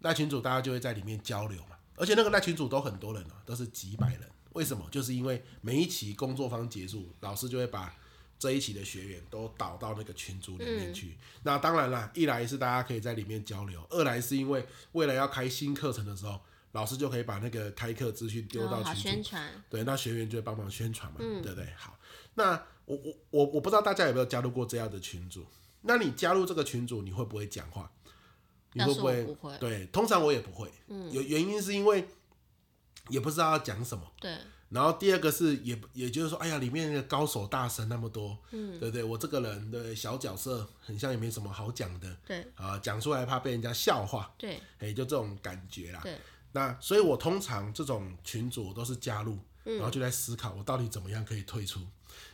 赖群组大家就会在里面交流嘛，而且那个赖群组都很多人哦，都是几百人。为什么？就是因为每一期工作坊结束，老师就会把这一期的学员都导到那个群组里面去。嗯、那当然啦，一来是大家可以在里面交流，二来是因为未来要开新课程的时候，老师就可以把那个开课资讯丢到群组，宣传。对，那学员就会帮忙宣传嘛，嗯、对不对？好，那我我我我不知道大家有没有加入过这样的群组？那你加入这个群组，你会不会讲话？你会不会？不会。对，通常我也不会。嗯。有原因是因为也不知道要讲什么。对。然后第二个是也也就是说，哎呀，里面的高手大神那么多，嗯，对不对？我这个人的小角色，很像也没什么好讲的。对。啊，讲出来怕被人家笑话。对。哎，就这种感觉啦。对。那所以，我通常这种群组我都是加入，嗯，然后就在思考我到底怎么样可以退出，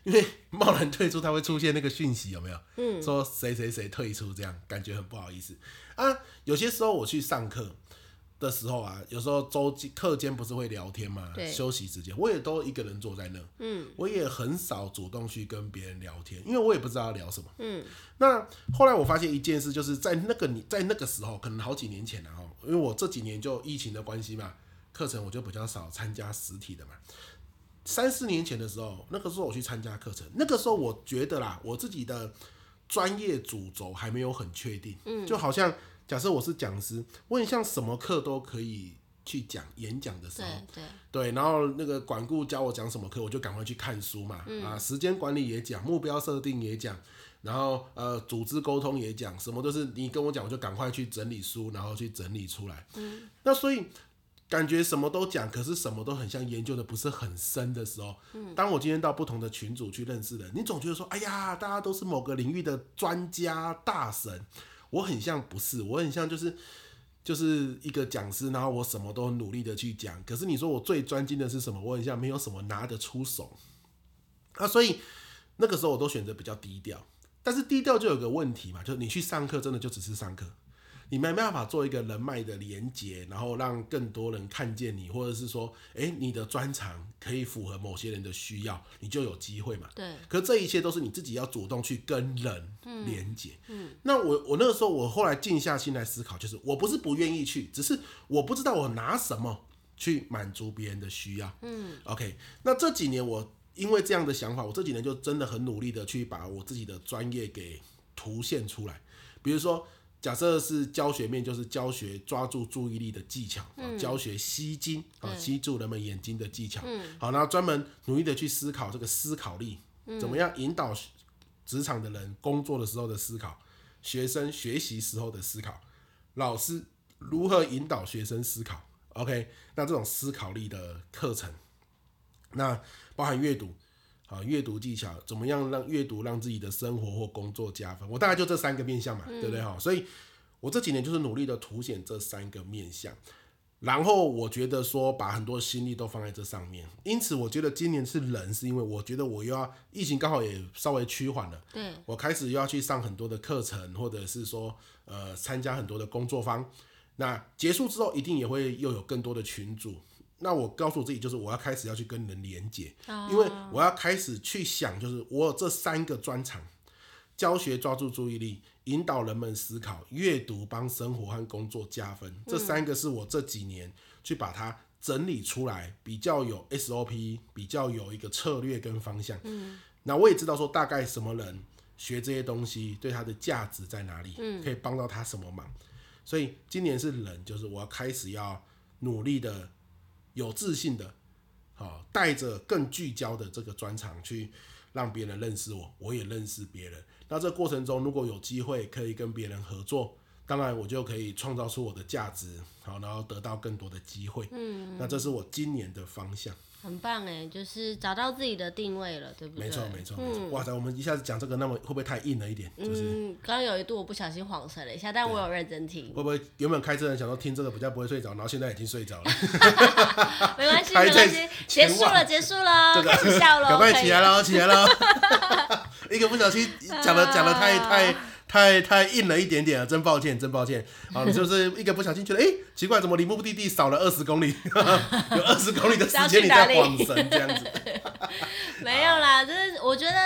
因为 贸然退出，它会出现那个讯息，有没有？嗯，说谁谁谁退出，这样感觉很不好意思啊。有些时候我去上课的时候啊，有时候周课间不是会聊天吗？对，休息时间我也都一个人坐在那，嗯，我也很少主动去跟别人聊天，因为我也不知道要聊什么，嗯。那后来我发现一件事，就是在那个你在那个时候，可能好几年前了哈，因为我这几年就疫情的关系嘛，课程我就比较少参加实体的嘛。三四年前的时候，那个时候我去参加课程，那个时候我觉得啦，我自己的专业主轴还没有很确定，嗯，就好像。假设我是讲师，我很像什么课都可以去讲演讲的时候，对对，对，然后那个管顾教我讲什么课，我就赶快去看书嘛，嗯、啊，时间管理也讲，目标设定也讲，然后呃，组织沟通也讲，什么都是你跟我讲，我就赶快去整理书，然后去整理出来。嗯，那所以感觉什么都讲，可是什么都很像研究的不是很深的时候，嗯，当我今天到不同的群组去认识人，你总觉得说，哎呀，大家都是某个领域的专家大神。我很像不是，我很像就是就是一个讲师，然后我什么都很努力的去讲。可是你说我最专精的是什么？我很像没有什么拿得出手啊，所以那个时候我都选择比较低调。但是低调就有个问题嘛，就是你去上课真的就只是上课。你没办法做一个人脉的连接，然后让更多人看见你，或者是说，诶，你的专长可以符合某些人的需要，你就有机会嘛。对。可这一切都是你自己要主动去跟人连接。嗯。嗯。那我我那个时候，我后来静下心来思考，就是我不是不愿意去，只是我不知道我拿什么去满足别人的需要。嗯。OK，那这几年我因为这样的想法，我这几年就真的很努力的去把我自己的专业给凸显出来，比如说。假设是教学面，就是教学抓住注意力的技巧，嗯、教学吸睛啊，吸住人们眼睛的技巧。嗯、好，然后专门努力的去思考这个思考力，嗯、怎么样引导职场的人工作的时候的思考，学生学习时候的思考，老师如何引导学生思考？OK，那这种思考力的课程，那包含阅读。啊，阅读技巧怎么样让阅读让自己的生活或工作加分？我大概就这三个面向嘛，嗯、对不对哈？所以，我这几年就是努力的凸显这三个面向，然后我觉得说把很多心力都放在这上面。因此，我觉得今年是人，是因为我觉得我又要疫情刚好也稍微趋缓了，对，我开始又要去上很多的课程，或者是说呃参加很多的工作坊。那结束之后，一定也会又有更多的群组。那我告诉我自己，就是我要开始要去跟人连接，因为我要开始去想，就是我有这三个专长：教学抓住注意力，引导人们思考，阅读帮生活和工作加分。这三个是我这几年去把它整理出来，比较有 SOP，比较有一个策略跟方向。那我也知道说大概什么人学这些东西对他的价值在哪里，可以帮到他什么忙。所以今年是人，就是我要开始要努力的。有自信的，好，带着更聚焦的这个专长去让别人认识我，我也认识别人。那这过程中，如果有机会可以跟别人合作，当然我就可以创造出我的价值，好，然后得到更多的机会。嗯，那这是我今年的方向。很棒哎，就是找到自己的定位了，对不对？没错，没错，没错。哇塞，我们一下子讲这个，那么会不会太硬了一点？就是，嗯，刚刚有一度我不小心晃神了一下，但我有认真听。会不会原本开车人想说听这个比较不会睡着，然后现在已经睡着了？没关系，没关系，结束了，结束了，开始笑了，赶快起来了，起来了。一个不小心讲的讲的太太。太太硬了一点点啊，真抱歉，真抱歉。好，你 就是一个不小心觉得，哎、欸，奇怪，怎么离目的地少了二十公里？有二十公里的时间你在晃神这样子。没有啦，就是我觉得，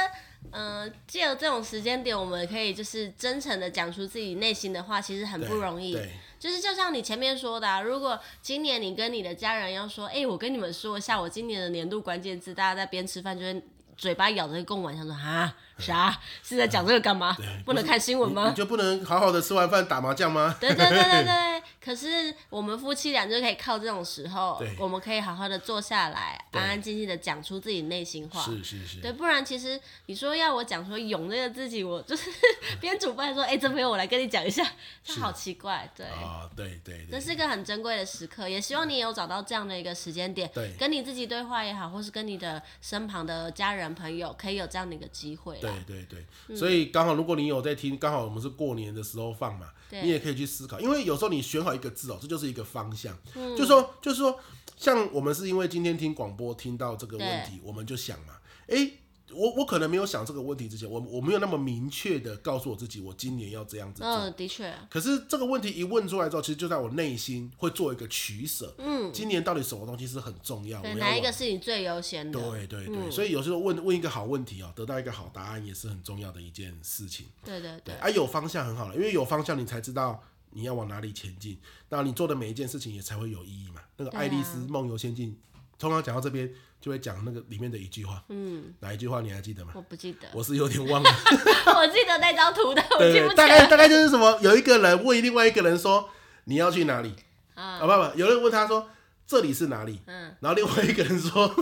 嗯、呃，借由这种时间点，我们可以就是真诚的讲出自己内心的话，其实很不容易。就是就像你前面说的、啊，如果今年你跟你的家人要说，哎、欸，我跟你们说一下我今年的年度关键字，大家在边吃饭就会。嘴巴咬着贡丸，想说啊啥？是在讲这个干嘛？不能看新闻吗？你就不能好好的吃完饭打麻将吗？对对对对对。可是我们夫妻俩就可以靠这种时候，我们可以好好的坐下来，安安静静的讲出自己内心话。是是是。对，不然其实你说要我讲说勇这个自己，我就是 边煮饭说，哎、欸，这朋友我来跟你讲一下，他好奇怪，对。啊，对对对。这是一个很珍贵的时刻，也希望你也有找到这样的一个时间点，对，跟你自己对话也好，或是跟你的身旁的家人朋友，可以有这样的一个机会。对对对。嗯、所以刚好，如果你有在听，刚好我们是过年的时候放嘛，你也可以去思考，因为有时候你选好一个字哦，这就是一个方向。嗯、就是说，就是说，像我们是因为今天听广播听到这个问题，我们就想嘛，哎、欸。我我可能没有想这个问题之前，我我没有那么明确的告诉我自己，我今年要这样子做。嗯，的确。可是这个问题一问出来之后，其实就在我内心会做一个取舍。嗯，今年到底什么东西是很重要？对，哪一个是你最优先的？对对对，嗯、所以有时候问问一个好问题啊，得到一个好答案也是很重要的一件事情。对对对，对啊，有方向很好了，因为有方向你才知道你要往哪里前进，那你做的每一件事情也才会有意义嘛。那个《爱丽丝梦游仙境》，通常讲到这边。就会讲那个里面的一句话，嗯，哪一句话你还记得吗？我不记得，我是有点忘了。我记得那张图的，我记不起来。大概大概就是什么？有一个人问另外一个人说：“你要去哪里？”啊，不不，有人问他说：“这里是哪里？”嗯，然后另外一个人说。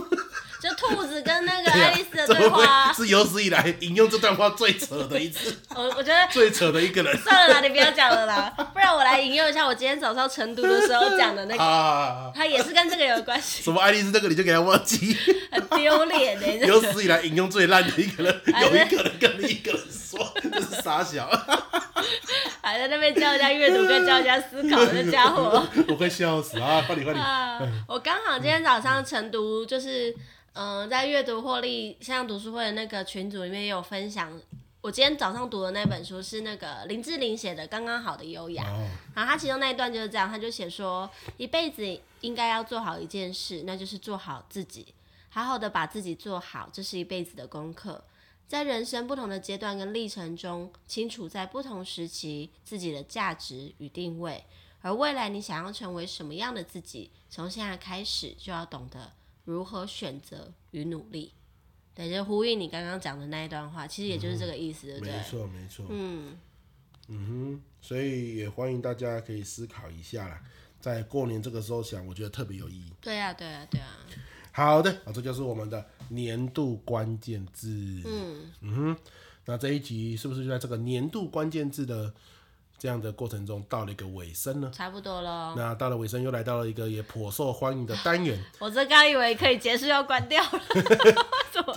就兔子跟那个爱丽丝的对话、啊，是有史以来引用这段话最扯的一次。我我觉得最扯的一个人。算了啦，你不要讲了啦，不然我来引用一下我今天早上晨读的时候讲的那个，啊、他也是跟这个有关系。什么爱丽丝这个你就给他忘记？很丢脸呢。有史以来引用最烂的一个人，有一个人跟另一个人说，这是傻小。还在那边教人家阅读跟教人家思考的家伙，我会笑死啊！快点快点。啊、我刚好今天早上晨读就是。嗯，在阅读获利线上读书会的那个群组里面也有分享，我今天早上读的那本书是那个林志玲写的《刚刚好的优雅》，然后他其中那一段就是这样，他就写说，一辈子应该要做好一件事，那就是做好自己，好好的把自己做好，这是一辈子的功课。在人生不同的阶段跟历程中，清楚在不同时期自己的价值与定位，而未来你想要成为什么样的自己，从现在开始就要懂得。如何选择与努力？对，就呼应你刚刚讲的那一段话，其实也就是这个意思，对不对？没错，没错。嗯嗯哼，所以也欢迎大家可以思考一下啦，在过年这个时候想，我觉得特别有意义。对啊，对啊，对啊。好的，啊，这就是我们的年度关键字。嗯嗯哼，那这一集是不是就在这个年度关键字的？这样的过程中到了一个尾声呢，差不多了。那到了尾声，又来到了一个也颇受欢迎的单元。我这刚以为可以结束，要关掉了。怎么？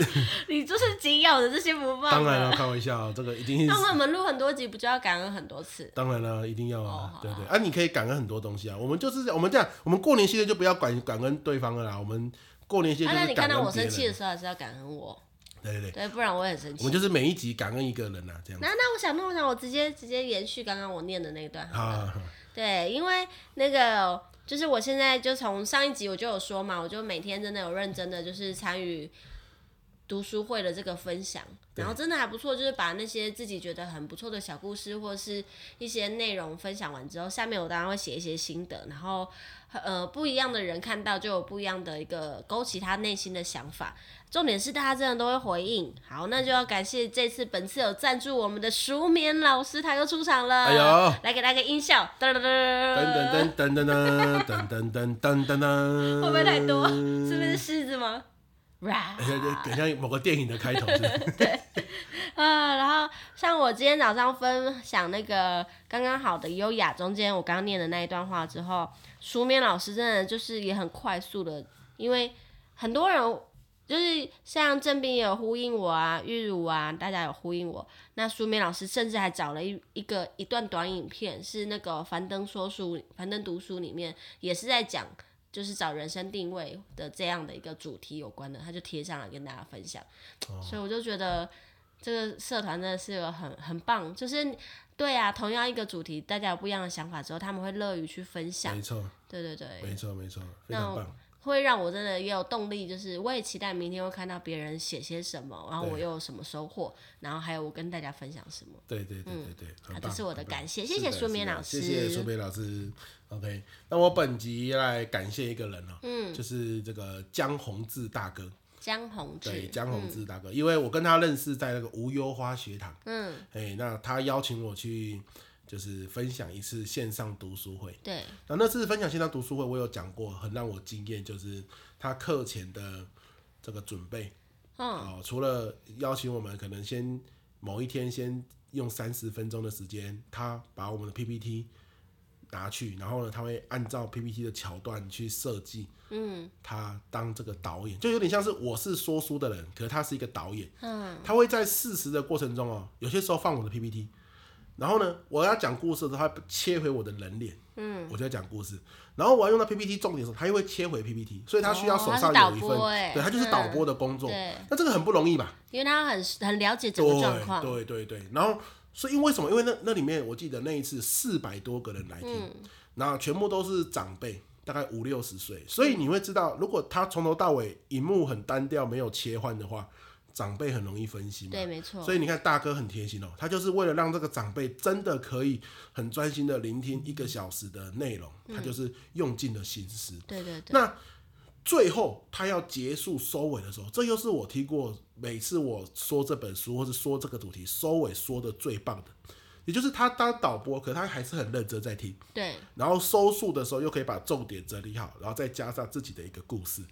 你就是紧咬着这些不放？当然了，开玩笑，这个一定是。那我们录很多集，不就要感恩很多次？当然了，一定要啊，对对啊，你可以感恩很多东西啊。我们就是我们这样，我们过年期间就不要感感恩对方了啦。我们过年期间，那你看到我生气的时候，还是要感恩我。对对对，对，不然我也很生气。我们就是每一集感恩一个人呐、啊，这样。那那我想，那我想，我直接直接延续刚刚我念的那一段好。好。对，因为那个就是我现在就从上一集我就有说嘛，我就每天真的有认真的就是参与读书会的这个分享，然后真的还不错，就是把那些自己觉得很不错的小故事或是一些内容分享完之后，下面我当然会写一些心得，然后呃不一样的人看到就有不一样的一个勾起他内心的想法。重点是大家真的都会回应，好，那就要感谢这次本次有赞助我们的熟眠老师，他又出场了。哎呦，来给大家个音效，噔噔噔噔噔噔噔噔噔噔噔噔噔，会不会太多？是不是狮子吗？哇，很像某个电影的开头是是？对啊，然后像我今天早上分享那个刚刚好的优雅，中间我刚刚念的那一段话之后，书眠老师真的就是也很快速的，因为很多人。就是像郑斌也有呼应我啊，玉茹啊，大家有呼应我。那书眠老师甚至还找了一一个一段短影片，是那个樊登说书、樊登读书里面也是在讲，就是找人生定位的这样的一个主题有关的，他就贴上来跟大家分享。哦、所以我就觉得这个社团真的是有很很棒，就是对啊，同样一个主题，大家有不一样的想法之后，他们会乐于去分享。没错，对对对，没错没错，非常棒。会让我真的也有动力，就是我也期待明天会看到别人写些什么，然后我又有什么收获，然后还有我跟大家分享什么。对对对对对，嗯、啊，这是我的感谢，谢谢苏明老师，谢谢苏明老师。OK，那我本集要来感谢一个人哦，嗯，就是这个江宏志大哥。江宏志，对，江宏志大哥，嗯、因为我跟他认识在那个无忧花学堂，嗯，哎，那他邀请我去。就是分享一次线上读书会。对，那那次分享线上读书会，我有讲过，很让我惊艳，就是他课前的这个准备。嗯、哦，除了邀请我们，可能先某一天先用三十分钟的时间，他把我们的 PPT 拿去，然后呢，他会按照 PPT 的桥段去设计。嗯，他当这个导演，就有点像是我是说书的人，可是他是一个导演。嗯，他会在事实的过程中哦，有些时候放我的 PPT。然后呢，我要讲故事的时候，他切回我的人脸，嗯，我就在讲故事。然后我要用到 PPT 重点的时候，他又会切回 PPT，所以他需要手上有一份，哦、对，他就是导播的工作。那这个很不容易吧？因为他很很了解整个状况。对对对，对。然后，所以因为什么？因为那那里面我记得那一次四百多个人来听，嗯、然后全部都是长辈，大概五六十岁，所以你会知道，如果他从头到尾荧幕很单调，没有切换的话。长辈很容易分心嘛，对，没错。所以你看大哥很贴心哦，他就是为了让这个长辈真的可以很专心的聆听一个小时的内容，嗯，他就是用尽了心思。对对对。那最后他要结束收尾的时候，这又是我听过每次我说这本书或是说这个主题收尾说的最棒的，也就是他当导播，可他还是很认真在听。对。然后收束的时候又可以把重点整理好，然后再加上自己的一个故事。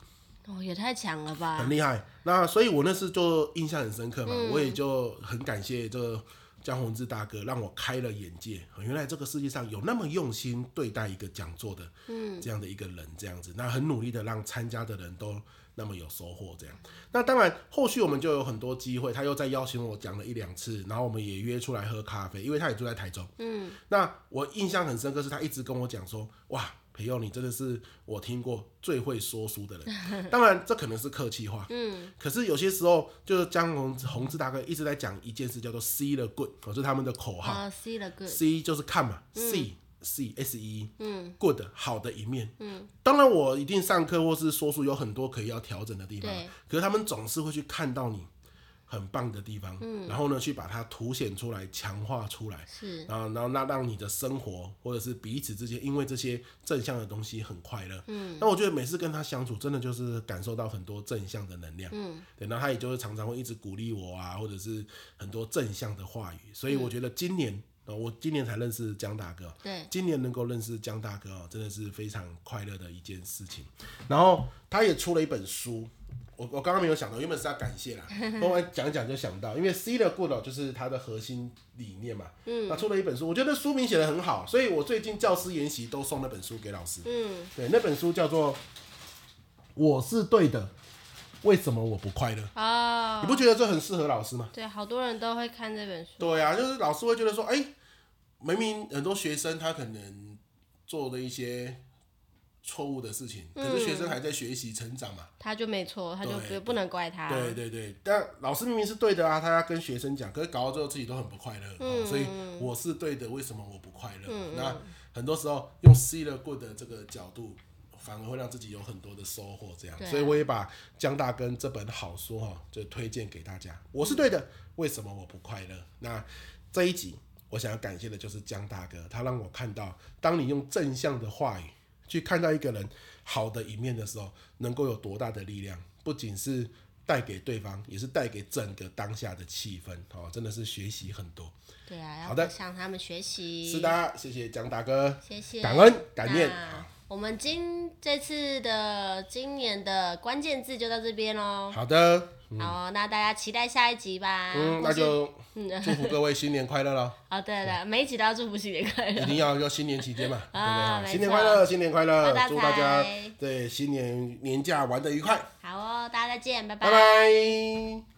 哦，也太强了吧！很厉害。那所以，我那次就印象很深刻嘛，嗯、我也就很感谢这个江宏志大哥，让我开了眼界。原来这个世界上有那么用心对待一个讲座的，嗯，这样的一个人，这样子，那很努力的让参加的人都那么有收获，这样。那当然，后续我们就有很多机会，他又再邀请我讲了一两次，然后我们也约出来喝咖啡，因为他也住在台中，嗯。那我印象很深刻，是他一直跟我讲说，哇。培祐，你真的是我听过最会说书的人。当然，这可能是客气话。嗯。可是有些时候，就是江宏宏志大哥一直在讲一件事，叫做 “see the good”，哦，是他们的口号。啊，see the good。see 就是看嘛，see see s e。嗯。good 好的一面。嗯。当然，我一定上课或是说书有很多可以要调整的地方。对。可是他们总是会去看到你。很棒的地方，嗯，然后呢，去把它凸显出来，强化出来，是，然后，然后那让你的生活或者是彼此之间，因为这些正向的东西很快乐，嗯，那我觉得每次跟他相处，真的就是感受到很多正向的能量，嗯，对，那他也就是常常会一直鼓励我啊，或者是很多正向的话语，所以我觉得今年，嗯，我今年才认识江大哥，对，今年能够认识江大哥，真的是非常快乐的一件事情，然后他也出了一本书。我我刚刚没有想到，原本是要感谢啦，后来讲一讲就想到，因为 See the Good 就是它的核心理念嘛。嗯。他出了一本书，我觉得书名写的很好，所以我最近教师研习都送那本书给老师。嗯。对，那本书叫做《我是对的，为什么我不快乐》。哦。你不觉得这很适合老师吗？对，好多人都会看这本书。对啊，就是老师会觉得说，哎、欸，明明很多学生他可能做的一些。错误的事情，可是学生还在学习成长嘛，嗯、他就没错，他就不能怪他。对对对，但老师明明是对的啊，他要跟学生讲，可是搞到最后自己都很不快乐、嗯哦，所以我是对的，为什么我不快乐？嗯、那很多时候用 see the good 的这个角度，反而会让自己有很多的收获。这样，啊、所以我也把江大根这本好书哈，就推荐给大家。我是对的，为什么我不快乐？那这一集我想要感谢的就是江大哥，他让我看到，当你用正向的话语。去看到一个人好的一面的时候，能够有多大的力量？不仅是带给对方，也是带给整个当下的气氛。哦，真的是学习很多。对啊，好的，向他们学习。是的，谢谢蒋大哥，谢谢，感恩感念。我们今这次的今年的关键字就到这边喽。好的。嗯、好，那大家期待下一集吧。嗯，那就 祝福各位新年快乐了。哦，对对，每一集都要祝福新年快乐。一定要要新年期间嘛，对不对？新年快乐，新年快乐，祝大家对新年年假玩得愉快。好哦，大家再见，拜拜。拜拜。